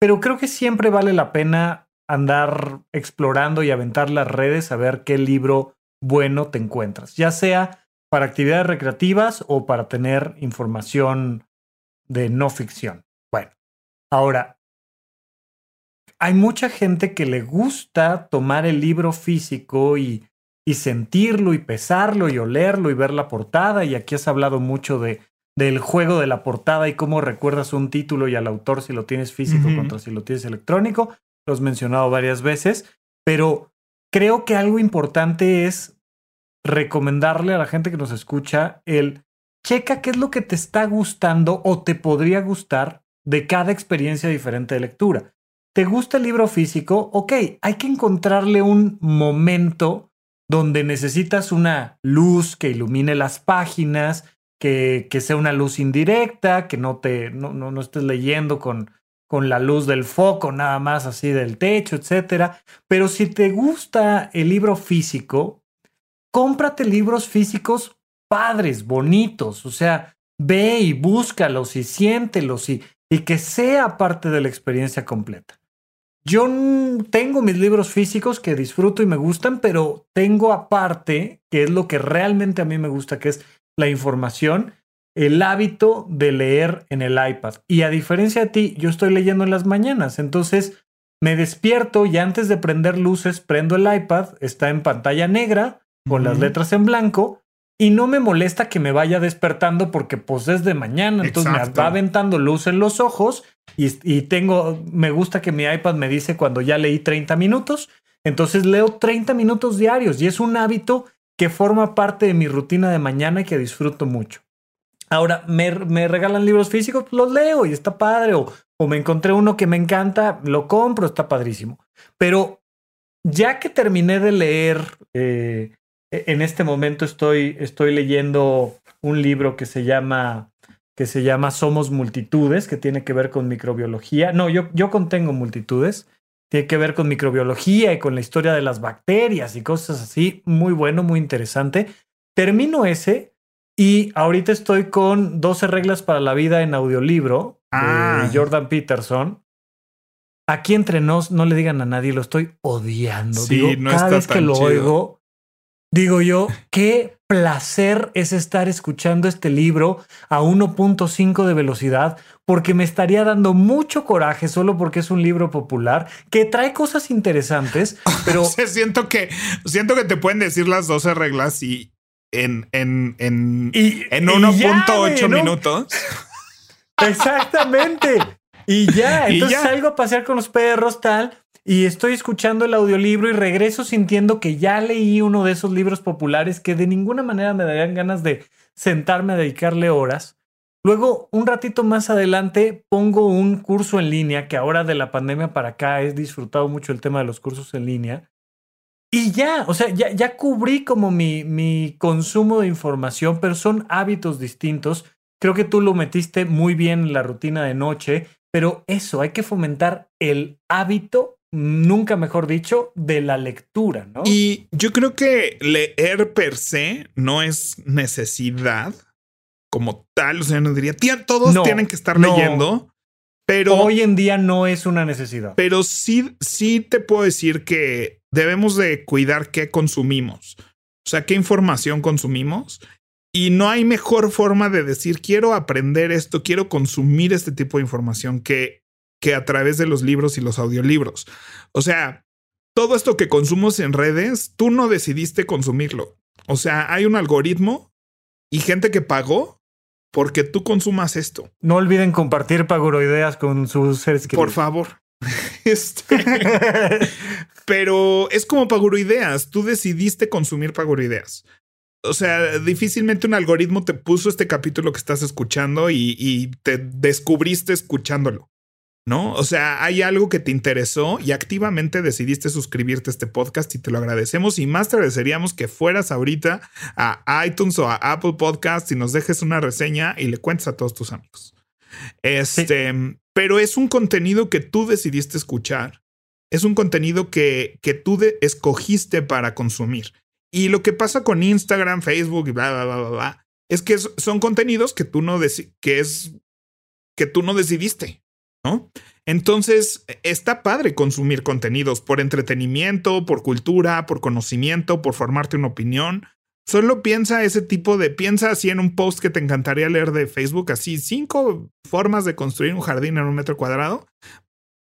pero creo que siempre vale la pena andar explorando y aventar las redes a ver qué libro bueno te encuentras, ya sea para actividades recreativas o para tener información de no ficción. Bueno, ahora, hay mucha gente que le gusta tomar el libro físico y, y sentirlo y pesarlo y olerlo y ver la portada. Y aquí has hablado mucho de, del juego de la portada y cómo recuerdas un título y al autor si lo tienes físico contra si lo tienes electrónico. Lo has mencionado varias veces, pero creo que algo importante es recomendarle a la gente que nos escucha el checa qué es lo que te está gustando o te podría gustar de cada experiencia diferente de lectura. ¿Te gusta el libro físico? Ok, hay que encontrarle un momento donde necesitas una luz que ilumine las páginas, que, que sea una luz indirecta, que no te no, no, no estés leyendo con, con la luz del foco, nada más así del techo, etcétera. Pero si te gusta el libro físico, cómprate libros físicos padres, bonitos, o sea, ve y búscalos y siéntelos y, y que sea parte de la experiencia completa. Yo tengo mis libros físicos que disfruto y me gustan, pero tengo aparte, que es lo que realmente a mí me gusta, que es la información, el hábito de leer en el iPad. Y a diferencia de ti, yo estoy leyendo en las mañanas, entonces me despierto y antes de prender luces, prendo el iPad, está en pantalla negra, con las letras en blanco y no me molesta que me vaya despertando porque pues es de mañana, entonces me va aventando luz en los ojos y, tengo, me gusta que mi iPad me dice cuando ya leí 30 minutos, entonces leo 30 minutos diarios y es un hábito que forma parte de mi rutina de mañana y que disfruto mucho. Ahora, me, me regalan libros físicos, los leo y está padre, o, o me encontré uno que me encanta, lo compro, está padrísimo. Pero ya que terminé de leer eh, en este momento estoy, estoy leyendo un libro que se llama que se llama Somos Multitudes, que tiene que ver con microbiología. No, yo, yo contengo multitudes. Tiene que ver con microbiología y con la historia de las bacterias y cosas así. Muy bueno, muy interesante. Termino ese y ahorita estoy con 12 reglas para la vida en audiolibro de ah. Jordan Peterson. Aquí entre nos, no le digan a nadie, lo estoy odiando. Sí, no cada vez que lo oigo, Digo yo, qué placer es estar escuchando este libro a 1.5 de velocidad, porque me estaría dando mucho coraje solo porque es un libro popular que trae cosas interesantes, pero siento que siento que te pueden decir las 12 reglas y en en en, en 1.8 minutos. Exactamente. Y ya, entonces salgo a pasear con los perros, tal, y estoy escuchando el audiolibro y regreso sintiendo que ya leí uno de esos libros populares que de ninguna manera me darían ganas de sentarme a dedicarle horas. Luego, un ratito más adelante, pongo un curso en línea, que ahora de la pandemia para acá he disfrutado mucho el tema de los cursos en línea. Y ya, o sea, ya, ya cubrí como mi, mi consumo de información, pero son hábitos distintos. Creo que tú lo metiste muy bien en la rutina de noche, pero eso, hay que fomentar el hábito, nunca mejor dicho, de la lectura, ¿no? Y yo creo que leer per se no es necesidad como tal, o sea, no diría, todos tienen que estar leyendo, pero hoy en día no es una necesidad. Pero sí, sí te puedo decir que debemos de cuidar qué consumimos, o sea, qué información consumimos. Y no hay mejor forma de decir, quiero aprender esto, quiero consumir este tipo de información que, que a través de los libros y los audiolibros. O sea, todo esto que consumos en redes, tú no decidiste consumirlo. O sea, hay un algoritmo y gente que pagó porque tú consumas esto. No olviden compartir Paguroideas con sus seres queridos. Por favor. Este, pero es como Paguroideas. Tú decidiste consumir Paguroideas. O sea, difícilmente un algoritmo te puso este capítulo que estás escuchando y, y te descubriste escuchándolo. ¿No? O sea, hay algo que te interesó y activamente decidiste suscribirte a este podcast y te lo agradecemos y más te agradeceríamos que fueras ahorita a iTunes o a Apple Podcasts y nos dejes una reseña y le cuentes a todos tus amigos. Este, pero es un contenido que tú decidiste escuchar. Es un contenido que, que tú escogiste para consumir. Y lo que pasa con Instagram, Facebook y bla, bla, bla, bla, es que son contenidos que tú no que es que tú no decidiste. Entonces, está padre consumir contenidos por entretenimiento, por cultura, por conocimiento, por formarte una opinión. Solo piensa ese tipo de, piensa así en un post que te encantaría leer de Facebook, así cinco formas de construir un jardín en un metro cuadrado.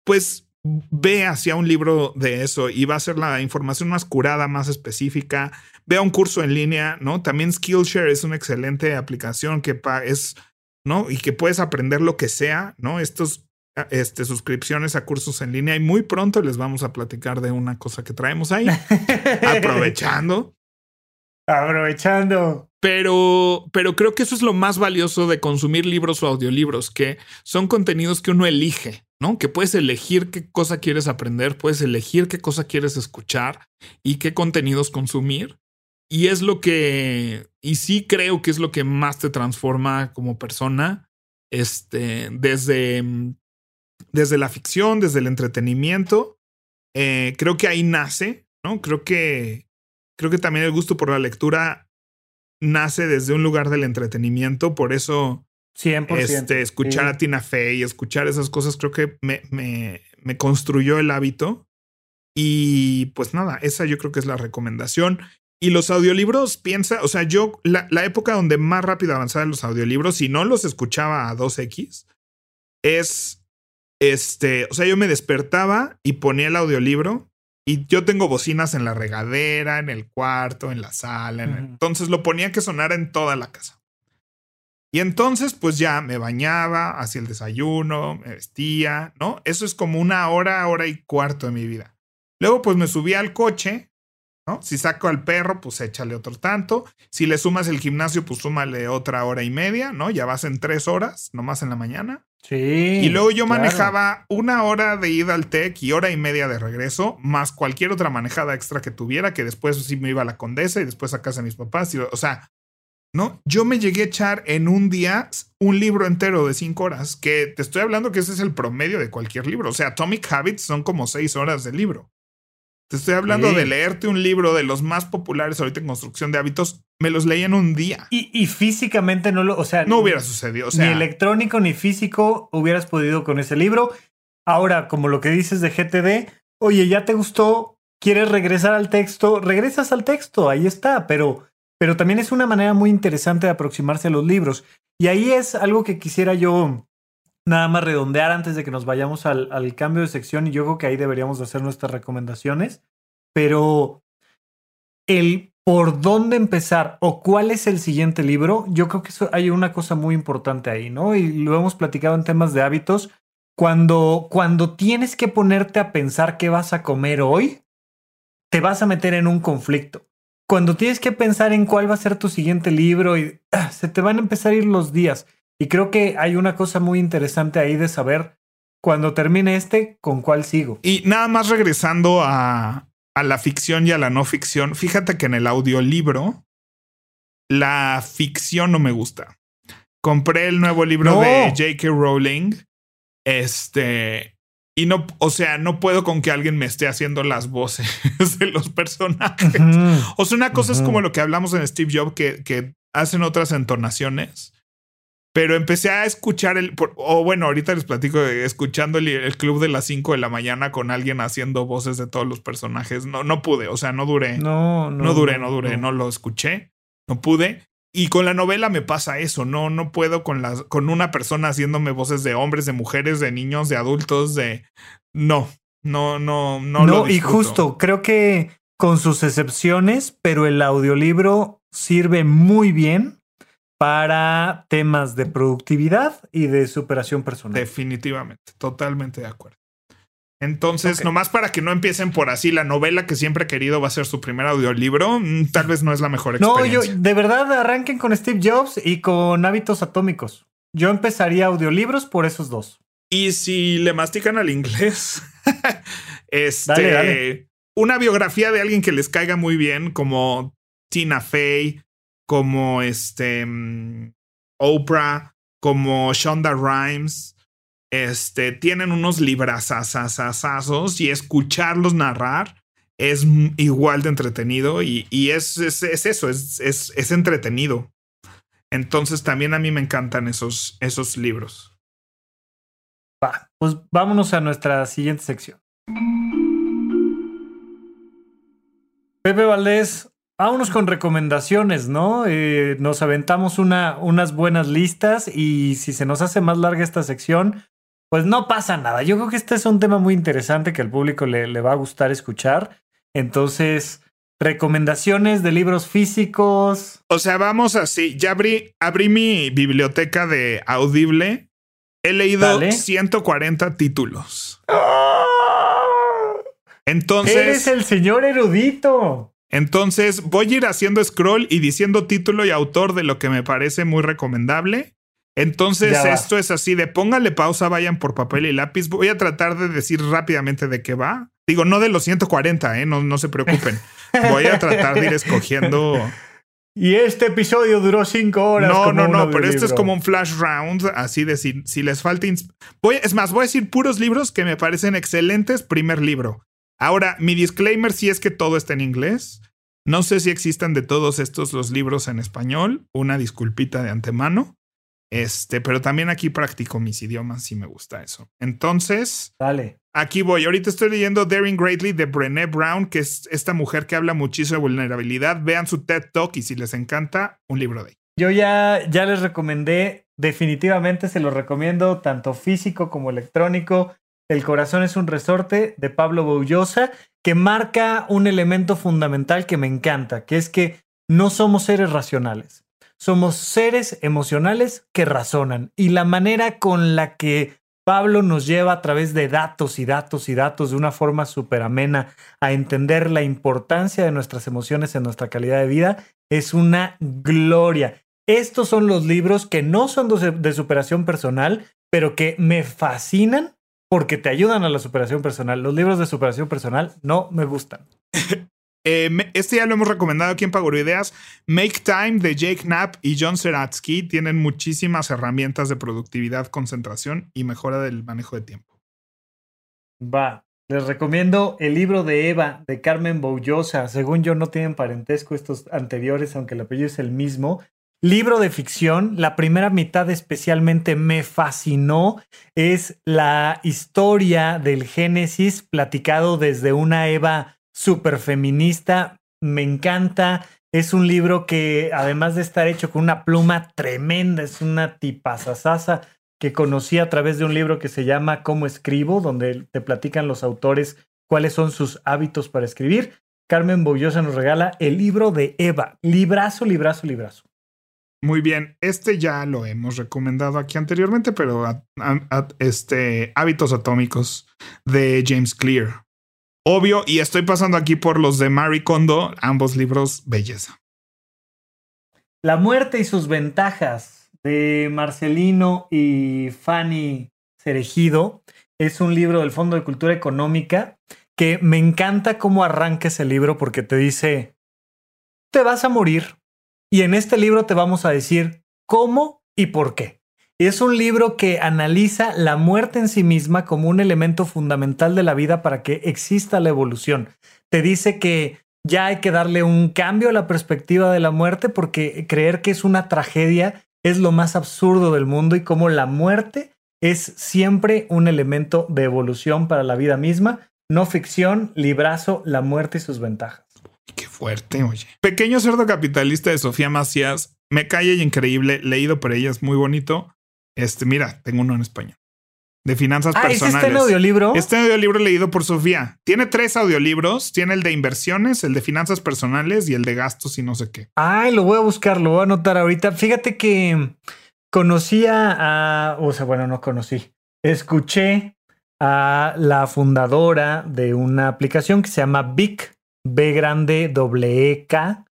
Pues ve hacia un libro de eso y va a ser la información más curada, más específica. Ve a un curso en línea, ¿no? También Skillshare es una excelente aplicación que es, ¿no? Y que puedes aprender lo que sea, ¿no? Estos este, suscripciones a cursos en línea y muy pronto les vamos a platicar de una cosa que traemos ahí. aprovechando. Aprovechando. Pero, pero creo que eso es lo más valioso de consumir libros o audiolibros, que son contenidos que uno elige, ¿no? Que puedes elegir qué cosa quieres aprender, puedes elegir qué cosa quieres escuchar y qué contenidos consumir. Y es lo que, y sí creo que es lo que más te transforma como persona, este, desde desde la ficción, desde el entretenimiento. Eh, creo que ahí nace, ¿no? Creo que, creo que también el gusto por la lectura nace desde un lugar del entretenimiento, por eso 100%, este, escuchar a Tina Fey, escuchar esas cosas, creo que me, me, me construyó el hábito. Y pues nada, esa yo creo que es la recomendación. Y los audiolibros, piensa, o sea, yo, la, la época donde más rápido avanzaba los audiolibros, si no los escuchaba a 2X, es este, o sea, yo me despertaba y ponía el audiolibro y yo tengo bocinas en la regadera, en el cuarto, en la sala. Entonces lo ponía que sonara en toda la casa. Y entonces, pues ya me bañaba, hacía el desayuno, me vestía, ¿no? Eso es como una hora, hora y cuarto de mi vida. Luego, pues me subía al coche, ¿no? Si saco al perro, pues échale otro tanto. Si le sumas el gimnasio, pues súmale otra hora y media, ¿no? Ya vas en tres horas, nomás en la mañana. Sí. Y luego yo manejaba una hora de ida al TEC y hora y media de regreso, más cualquier otra manejada extra que tuviera, que después sí me iba a la Condesa y después a casa de mis papás. o sea, ¿no? Yo me llegué a echar en un día un libro entero de cinco horas, que te estoy hablando que ese es el promedio de cualquier libro. O sea, Atomic Habits son como seis horas de libro. Te estoy hablando de leerte un libro de los más populares ahorita en construcción de hábitos. Me los leí en un día. Y, físicamente no lo, o sea, no hubiera sucedido. O sea, ni electrónico ni físico hubieras podido con ese libro. Ahora, como lo que dices de GTD, oye, ya te gustó, quieres regresar al texto, regresas al texto, ahí está, pero, pero también es una manera muy interesante de aproximarse a los libros. Y ahí es algo que quisiera yo nada más redondear antes de que nos vayamos al, cambio de sección y yo creo que ahí deberíamos hacer nuestras recomendaciones, pero el por dónde empezar o cuál es el siguiente libro, yo creo que eso, hay una cosa muy importante ahí, ¿no? Y lo hemos platicado en temas de hábitos. Cuando, cuando tienes que ponerte a pensar qué vas a comer hoy, te vas a meter en un conflicto. Cuando tienes que pensar en cuál va a ser tu siguiente libro y ah, se te van a empezar a ir los días. Y creo que hay una cosa muy interesante ahí de saber cuando termine este, con cuál sigo. Y nada más regresando a, a la ficción y a la no ficción. Fíjate que en el audiolibro, la ficción no me gusta. Compré el nuevo libro de J.K. Rowling. Este. Y no, o sea, no puedo con que alguien me esté haciendo las voces de los personajes. O sea, una cosa es como lo que hablamos en Steve Jobs, que, que hacen otras entonaciones. Pero empecé a escuchar el. O bueno, ahorita les platico escuchando el, club de las 5 de la mañana con alguien haciendo voces de todos los personajes. No, no pude, o sea, no duré. No, no. No duré, no duré, no, lo escuché. No pude. Y con la novela me pasa eso. No, no puedo con las, con una persona haciéndome voces de hombres, de mujeres, de niños, de adultos, de. No, no, no, no. No, y justo, creo que con sus excepciones, pero el audiolibro sirve muy bien para temas de productividad y de superación personal. Definitivamente, totalmente de acuerdo. Entonces, nomás para que no empiecen por así, la novela que siempre he querido va a ser su primer audiolibro, mm, tal vez no es la mejor experiencia. No, yo, de verdad, arranquen con Steve Jobs y con Hábitos Atómicos. Yo empezaría audiolibros por esos dos. Y si le mastican al inglés, este, una biografía de alguien que les caiga muy bien, como Tina Fey, como este mm, Oprah, como Shonda Rhimes, este, tienen unos librazazazazazos y escucharlos narrar es igual de entretenido y, y es, es, eso, es, es, entretenido. Entonces también a mí me encantan esos, esos libros. Va, pues vámonos a nuestra siguiente sección. Pepe Valdés, Vámonos con recomendaciones, ¿no? Eh, nos aventamos una, unas buenas listas y si se nos hace más larga esta sección, pues no pasa nada. Yo creo que este es un tema muy interesante que al público le, le va a gustar escuchar. Entonces, recomendaciones de libros físicos. O sea, vamos así. Ya abrí, abrí mi biblioteca de Audible. He leído 140 títulos. ¡Ah! Entonces. Eres el señor erudito. Entonces voy a ir haciendo scroll y diciendo título y autor de lo que me parece muy recomendable. Entonces esto es así de póngale pausa, vayan por papel y lápiz. Voy a tratar de decir rápidamente de qué va. Digo, no de los 140, ¿eh? no, no se preocupen. Voy a tratar de ir escogiendo. Y este episodio duró cinco horas. No, no, no, pero esto es como un flash round, así de si, si les falta... Voy, es más, voy a decir puros libros que me parecen excelentes. Primer libro. Ahora, mi disclaimer sí es que todo está en inglés. No sé si existan de todos estos los libros en español. Una disculpita de antemano. Este, pero también aquí practico mis idiomas si me gusta eso. Entonces, Dale. aquí voy. Ahorita estoy leyendo Daring Greatly de Brené Brown, que es esta mujer que habla muchísimo de vulnerabilidad. Vean su TED Talk y si les encanta, un libro de ella. Yo ya, ya les recomendé, definitivamente se lo recomiendo, tanto físico como electrónico. El corazón es un resorte de Pablo Boullosa, que marca un elemento fundamental que me encanta, que es que no somos seres racionales. Somos seres emocionales que razonan. Y la manera con la que Pablo nos lleva a través de datos y datos y datos de una forma súper amena a entender la importancia de nuestras emociones en nuestra calidad de vida es una gloria. Estos son los libros que no son de superación personal, pero que me fascinan porque te ayudan a la superación personal. Los libros de superación personal no me gustan. Eh, este ya lo hemos recomendado aquí en Paguro Ideas. Make Time de Jake Knapp y John Seratsky tienen muchísimas herramientas de productividad, concentración y mejora del manejo de tiempo. Va. Les recomiendo el libro de Eva de Carmen Boullosa. Según yo, no tienen parentesco estos anteriores, aunque el apellido es el mismo libro de ficción. La primera mitad especialmente me fascinó. Es la historia del Génesis platicado desde una Eva super feminista. Me encanta. Es un libro que, además de estar hecho con una pluma tremenda, es una tipazazasa que conocí a través de un libro que se llama Cómo escribo, donde te platican los autores cuáles son sus hábitos para escribir. Carmen Boullosa nos regala el libro de Eva. Librazo, librazo, librazo. Muy bien, este ya lo hemos recomendado aquí anteriormente, pero este Hábitos Atómicos de James Clear. Obvio, y estoy pasando aquí por los de Marie Kondo, ambos libros belleza. La muerte y sus ventajas de Marcelino y Fanny Cerejido es un libro del Fondo de Cultura Económica que me encanta cómo arranca ese libro porque te dice, te vas a morir y en este libro te vamos a decir cómo y por qué. Es un libro que analiza la muerte en sí misma como un elemento fundamental de la vida para que exista la evolución. Te dice que ya hay que darle un cambio a la perspectiva de la muerte porque creer que es una tragedia es lo más absurdo del mundo y como la muerte es siempre un elemento de evolución para la vida misma. No ficción, librazo, la muerte y sus ventajas. Fuerte, oye. Pequeño cerdo capitalista de Sofía Macías. Me cae increíble, leído por ella, es muy bonito. Este, mira, tengo uno en español. De finanzas ah, personales. ¿Este audiolibro? Este audiolibro leído por Sofía. Tiene tres audiolibros. Tiene el de inversiones, el de finanzas personales y el de gastos y no sé qué. Ay, lo voy a buscar, lo voy a anotar ahorita. Fíjate que conocía a, o sea, bueno, no conocí. Escuché a la fundadora de una aplicación que se llama Vic, B grande W K,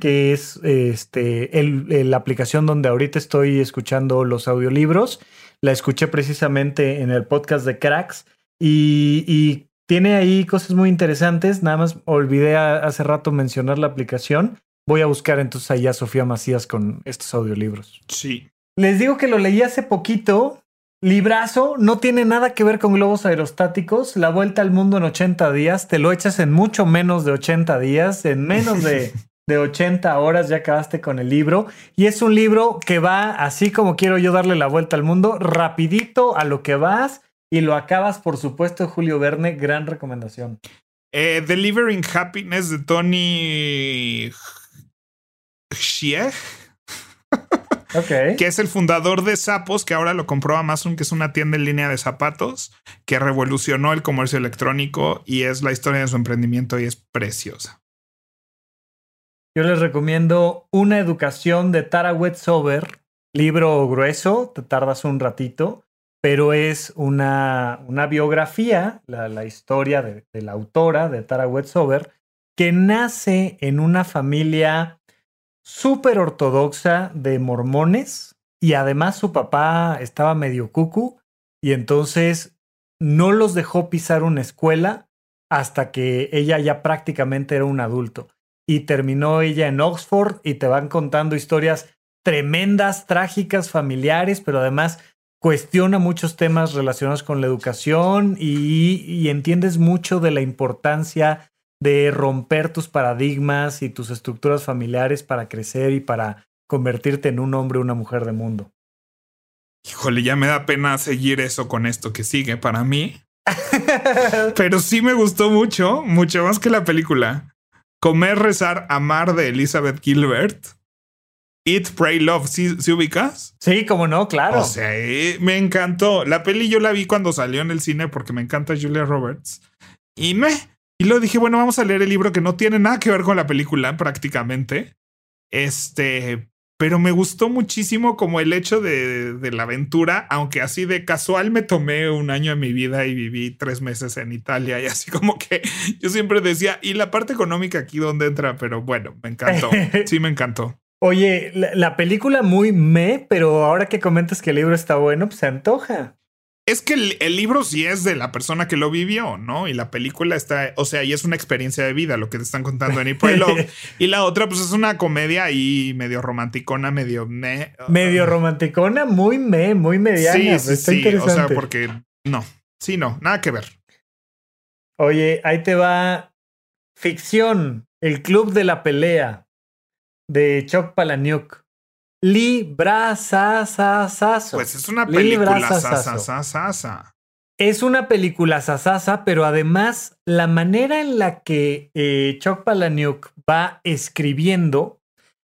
que es este, el, la aplicación donde ahorita estoy escuchando los audiolibros. La escuché precisamente en el podcast de Cracks y, tiene ahí cosas muy interesantes. Nada más olvidé hace rato mencionar la aplicación. Voy a buscar entonces ahí a Sofía Macías con estos audiolibros. Sí. Les digo que lo leí hace poquito. Librazo, no tiene nada que ver con globos aerostáticos. La vuelta al mundo en 80 días, te lo echas en mucho menos de 80 días, en menos de de 80 horas, ya acabaste con el libro. Y es un libro que va, así como quiero yo darle la vuelta al mundo, rapidito a lo que vas y lo acabas, por supuesto, Julio Verne. Gran recomendación. Eh, Delivering Happiness de Tony Que es el fundador de Sapos, que ahora lo compró Amazon, que es una tienda en línea de zapatos que revolucionó el comercio electrónico y es la historia de su emprendimiento y es preciosa. Yo les recomiendo Una educación de Tara Westover, libro grueso, te tardas un ratito, pero es una, una biografía, la, historia de, la autora, de Tara Westover, que nace en una familia súper ortodoxa de mormones y además su papá estaba medio cucu y entonces no los dejó pisar una escuela hasta que ella ya prácticamente era un adulto. Y terminó ella en Oxford y te van contando historias tremendas, trágicas, familiares, pero además cuestiona muchos temas relacionados con la educación y, entiendes mucho de la importancia de romper tus paradigmas y tus estructuras familiares para crecer y para convertirte en un hombre o una mujer de mundo. Híjole, ya me da pena seguir eso con esto que sigue para mí. Pero sí me gustó mucho, mucho más que la película. Comer, rezar, amar de Elizabeth Gilbert. Eat, Pray, Love, ¿sí, ubicas? Sí, como no, claro. O sea, eh, me encantó. La peli yo la vi cuando salió en el cine porque me encanta Julia Roberts. Y me... Y luego dije, bueno, vamos a leer el libro que no tiene nada que ver con la película prácticamente. Este, pero me gustó muchísimo como el hecho de, la aventura, aunque así de casual me tomé un año en mi vida y viví tres meses en Italia y así como que yo siempre decía, ¿y la parte económica aquí dónde entra? Pero bueno, me encantó, sí me encantó. Oye, la, película muy me, pero ahora que comentas que el libro está bueno, pues se antoja. Es que el, libro sí es de la persona que lo vivió, ¿no? Y la película está, o sea, y es una experiencia de vida, lo que te están contando en April y la otra, pues es una comedia ahí medio romanticona, medio me. Medio romanticona, muy me, muy mediana. Sí, sí, sí. O sea, porque no, sí, no, nada que ver. Oye, ahí te va ficción, el club de la pelea de Chuck Palahniuk. Librazazazo. Pues es una película sasa. Es una película sasasa, pero además la manera en la que eh, Chuck Palahniuk va escribiendo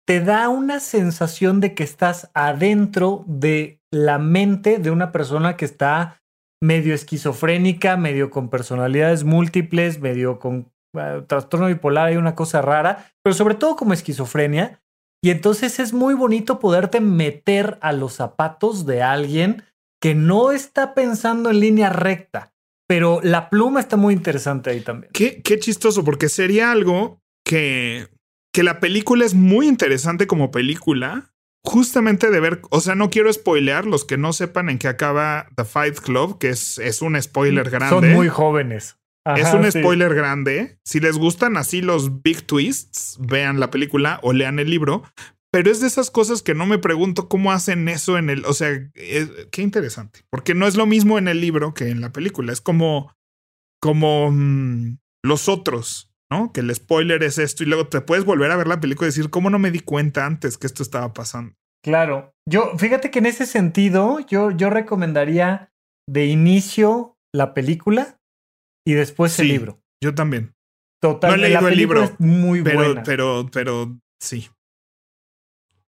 te da una sensación de que estás adentro de la mente de una persona que está medio esquizofrénica, medio con personalidades múltiples, medio con eh, trastorno bipolar y una cosa rara, pero sobre todo como esquizofrenia y entonces es muy bonito poderte meter a los zapatos de alguien que no está pensando en línea recta, pero la pluma está muy interesante ahí también. Qué, qué chistoso, porque sería algo que, que la película es muy interesante como película, justamente de ver, o sea, no quiero spoilear los que no sepan en qué acaba The Fight Club, que es, es un spoiler grande. Son muy jóvenes. Es un spoiler grande. Si les gustan así los big twists, vean la película o lean el libro. Pero es de esas cosas que no me pregunto cómo hacen eso en el. O sea, qué interesante. Porque no es lo mismo en el libro que en la película. Es como. como mm, los otros, ¿no? Que el spoiler es esto. Y luego te puedes volver a ver la película y decir, ¿cómo no me di cuenta antes que esto estaba pasando? Claro. Yo, fíjate que en ese sentido, yo, yo recomendaría de inicio la película y después el libro. Yo también. Totalmente. No he leído el libro. muy pero, buena. Pero, pero, sí.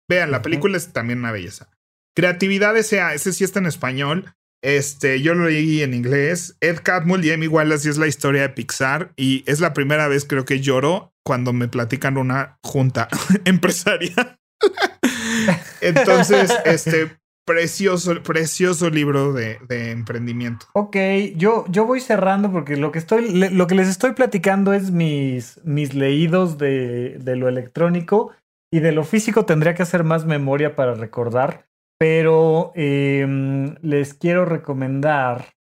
Vean, la película es también una belleza. Creatividad S.A. Ese sí está en español. Este, yo lo leí en inglés. Ed Catmull y Amy Wallace es la historia de Pixar. Y es la primera vez creo que lloro cuando me platican una junta empresarial. Entonces, este, precioso, precioso libro de, emprendimiento. Ok, yo, yo voy cerrando porque lo que estoy, lo que les estoy platicando es mis, mis leídos de, de lo electrónico y de lo físico tendría que hacer más memoria para recordar, pero em, les quiero recomendar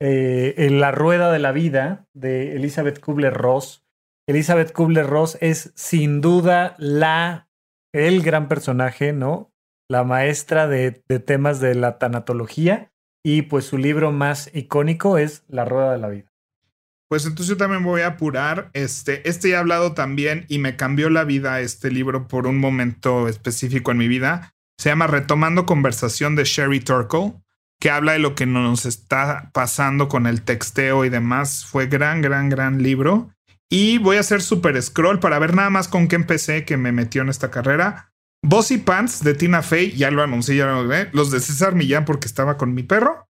eh, en La Rueda de la Vida de Elizabeth Kubler-Ross. Elizabeth Kubler-Ross es sin duda la, el gran personaje, ¿no? La maestra de, temas de la tanatología y pues su libro más icónico es La Rueda de la Vida. Pues entonces yo también voy a apurar. Este, este he hablado también y me cambió la vida este libro por un momento específico en mi vida. Se llama Retomando Conversación de Sherry Turkle, que habla de lo que nos está pasando con el texteo y demás. Fue gran, gran, gran libro. Y voy a hacer super scroll para ver nada más con qué empecé que me metió en esta carrera. Bossy Pants de Tina Fey, ya lo anuncié, ya lo ve. Los de César Millán porque estaba con mi perro.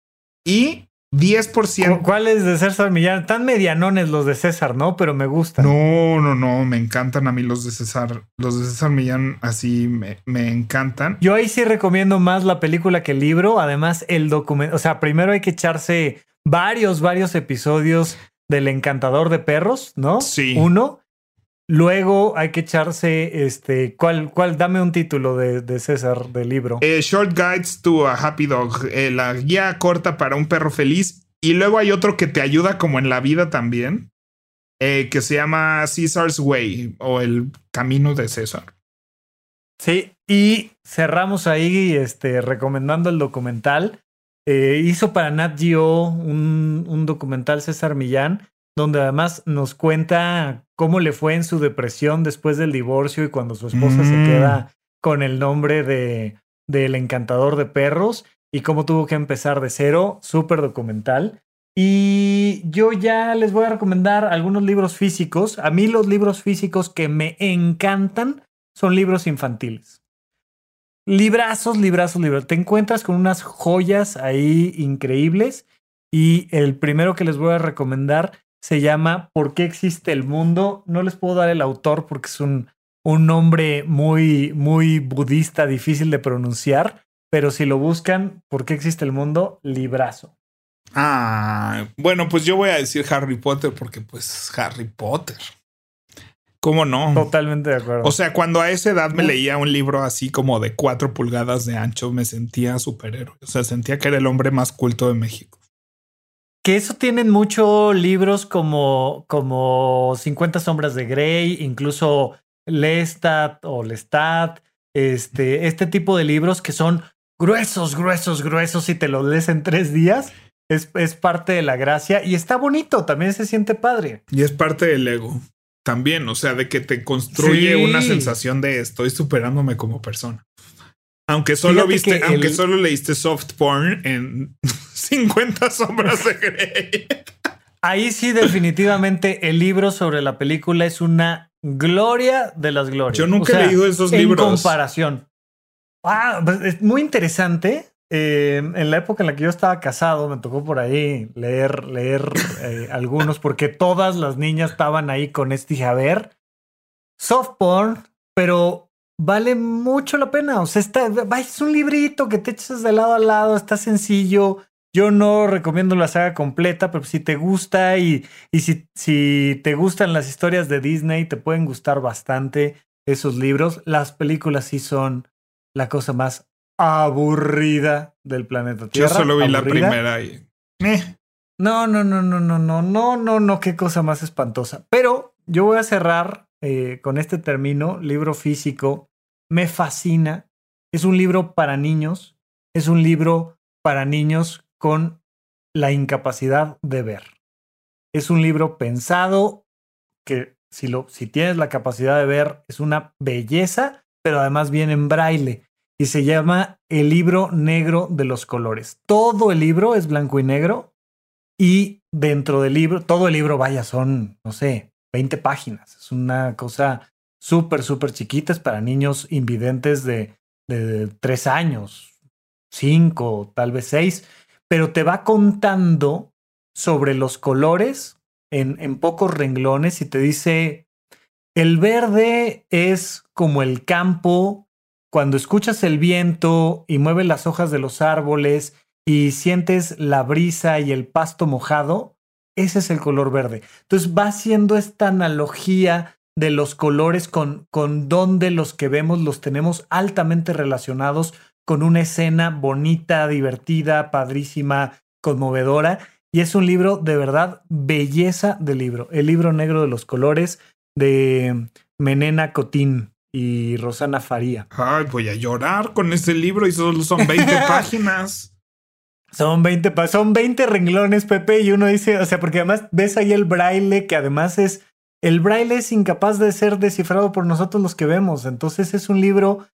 Y 10%. ¿Cuáles de César Millán? Tan medianones los de César, ¿no? Pero me gustan. No, no, no. Me encantan a mí los de César. Los de César Millán así me, me encantan. Yo ahí sí recomiendo más la película que el libro. Además, el documento. O sea, primero hay que echarse varios, varios episodios del encantador de perros, ¿no? Sí. Uno. Luego hay que echarse, este, ¿cuál, cuál? Dame un título de, César del libro. Eh, Short Guides to a Happy Dog, eh, la guía corta para un perro feliz. Y luego hay otro que te ayuda como en la vida también, eh, que se llama Caesar's Way o el camino de César. Sí, y cerramos ahí, este, recomendando el documental. hizo para Nat Geo un, un documental César Millán donde además nos cuenta cómo le fue en su depresión después del divorcio y cuando su esposa se mm. queda con el nombre de del encantador de perros y cómo tuvo que empezar de cero, súper documental. Y yo ya les voy a recomendar algunos libros físicos. A mí los libros físicos que me encantan son libros infantiles. Librazos, librazos, libros. Te encuentras con unas joyas ahí increíbles. Y el primero que les voy a recomendar se llama ¿Por qué existe el mundo? No les puedo dar el autor porque es un, un nombre muy, muy budista, difícil de pronunciar, pero si lo buscan, ¿Por qué existe el mundo? Librazo. Ah, bueno, pues yo voy a decir Harry Potter porque pues Harry Potter. ¿Cómo no? Totalmente de acuerdo. O sea, cuando a esa edad me leía un libro así como de cuatro pulgadas de ancho, me sentía superhéroe. O sea, sentía que era el hombre más culto de México. Que eso tienen muchos libros como, como 50 sombras de Grey, incluso Lestat o Lestat, este, este tipo de libros que son gruesos, gruesos, gruesos y te los lees en tres días. Es, es parte de la gracia y está bonito, también se siente padre. Y es parte del ego también, o sea, de que te construye una sensación de estoy superándome como persona. Aunque solo viste, aunque solo leíste soft porn en 50 sombras de Grey. Ahí sí, definitivamente el libro sobre la película es una gloria de las glorias. Yo nunca he leído esos libros. En comparación. Ah, pues es muy interesante. Eh, en la época en la que yo estaba casado, me tocó por ahí leer, leer eh, algunos, porque todas las niñas estaban ahí con este. a ver, soft porn, pero vale mucho la pena. O sea, está, es un librito que te echas de lado a lado, está sencillo. Yo no recomiendo la saga completa, pero si te gusta y, y si, si te gustan las historias de Disney, te pueden gustar bastante esos libros. Las películas sí son la cosa más aburrida del planeta Tierra. Yo solo vi la primera y... Eh. No, no, no, no, no, no, no, no, no, qué cosa más espantosa. Pero yo voy a cerrar eh, con este término, libro físico. Me fascina. Es un libro para niños. Es un libro para niños con la incapacidad de ver. Es un libro pensado que si, lo, si tienes la capacidad de ver es una belleza, pero además viene en braille y se llama El libro negro de los colores. Todo el libro es blanco y negro y dentro del libro, todo el libro, vaya, son, no sé, 20 páginas. Es una cosa súper, súper chiquita, es para niños invidentes de, de 3 años, 5, tal vez 6, pero te va contando sobre los colores en, en pocos renglones y te dice, el verde es como el campo cuando escuchas el viento y mueve las hojas de los árboles y sientes la brisa y el pasto mojado, ese es el color verde. Entonces va haciendo esta analogía de los colores con, con donde los que vemos los tenemos altamente relacionados con una escena bonita, divertida, padrísima, conmovedora. Y es un libro de verdad belleza de libro. El libro negro de los colores de Menena Cotín y Rosana Faría. Ay, voy a llorar con este libro y solo son 20 páginas. Son 20, son 20 renglones, Pepe, y uno dice, o sea, porque además ves ahí el braille, que además es, el braille es incapaz de ser descifrado por nosotros los que vemos, entonces es un libro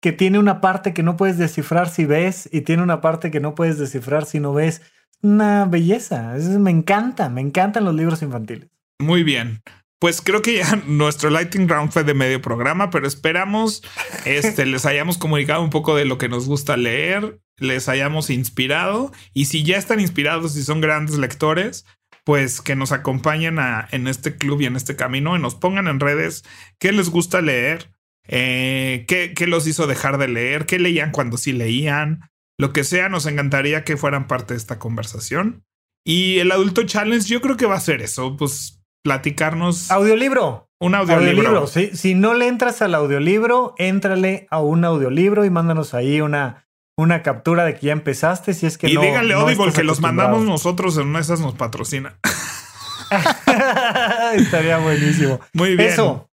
que tiene una parte que no puedes descifrar si ves y tiene una parte que no puedes descifrar si no ves. Una belleza, me encanta, me encantan los libros infantiles. Muy bien. Pues creo que ya nuestro Lighting Round fue de medio programa, pero esperamos este, les hayamos comunicado un poco de lo que nos gusta leer, les hayamos inspirado y si ya están inspirados y son grandes lectores, pues que nos acompañen a, en este club y en este camino y nos pongan en redes qué les gusta leer, eh, qué, qué los hizo dejar de leer, qué leían cuando sí leían, lo que sea, nos encantaría que fueran parte de esta conversación. Y el adulto challenge yo creo que va a ser eso, pues platicarnos. Audiolibro. Un audiolibro. Si, no le entras al audiolibro, éntrale a un audiolibro y mándanos ahí una, una captura de que ya empezaste. Si es que y no. Y díganle Audible que los mandamos nosotros en esas nos patrocina. Estaría buenísimo. Muy bien. Eso.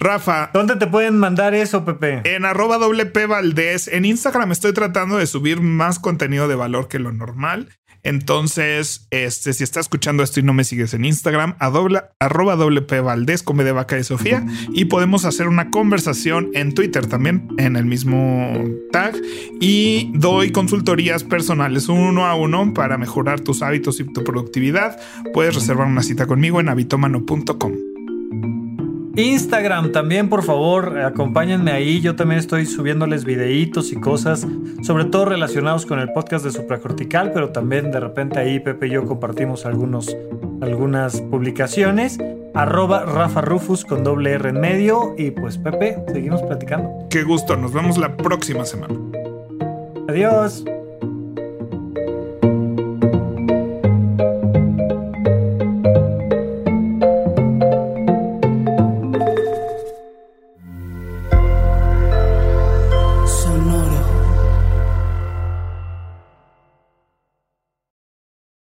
Rafa. ¿Dónde te pueden mandar eso, Pepe? En arroba WP Valdés. En Instagram estoy tratando de subir más contenido de valor que lo normal. Entonces, este, si estás escuchando esto y no me sigues en Instagram, arroba WP Valdés, come de vaca de Sofía, y podemos hacer una conversación en Twitter también, en el mismo tag. Y doy consultorías personales uno a uno para mejorar tus hábitos y tu productividad. Puedes reservar una cita conmigo en habitomano.com. Instagram también, por favor, acompáñenme ahí. Yo también estoy subiéndoles videitos y cosas, sobre todo relacionados con el podcast de Supracortical, pero también de repente ahí Pepe y yo compartimos algunos, algunas publicaciones. Arroba Rafa Rufus con doble R en medio. Y pues Pepe, seguimos platicando. Qué gusto, nos vemos la próxima semana. Adiós.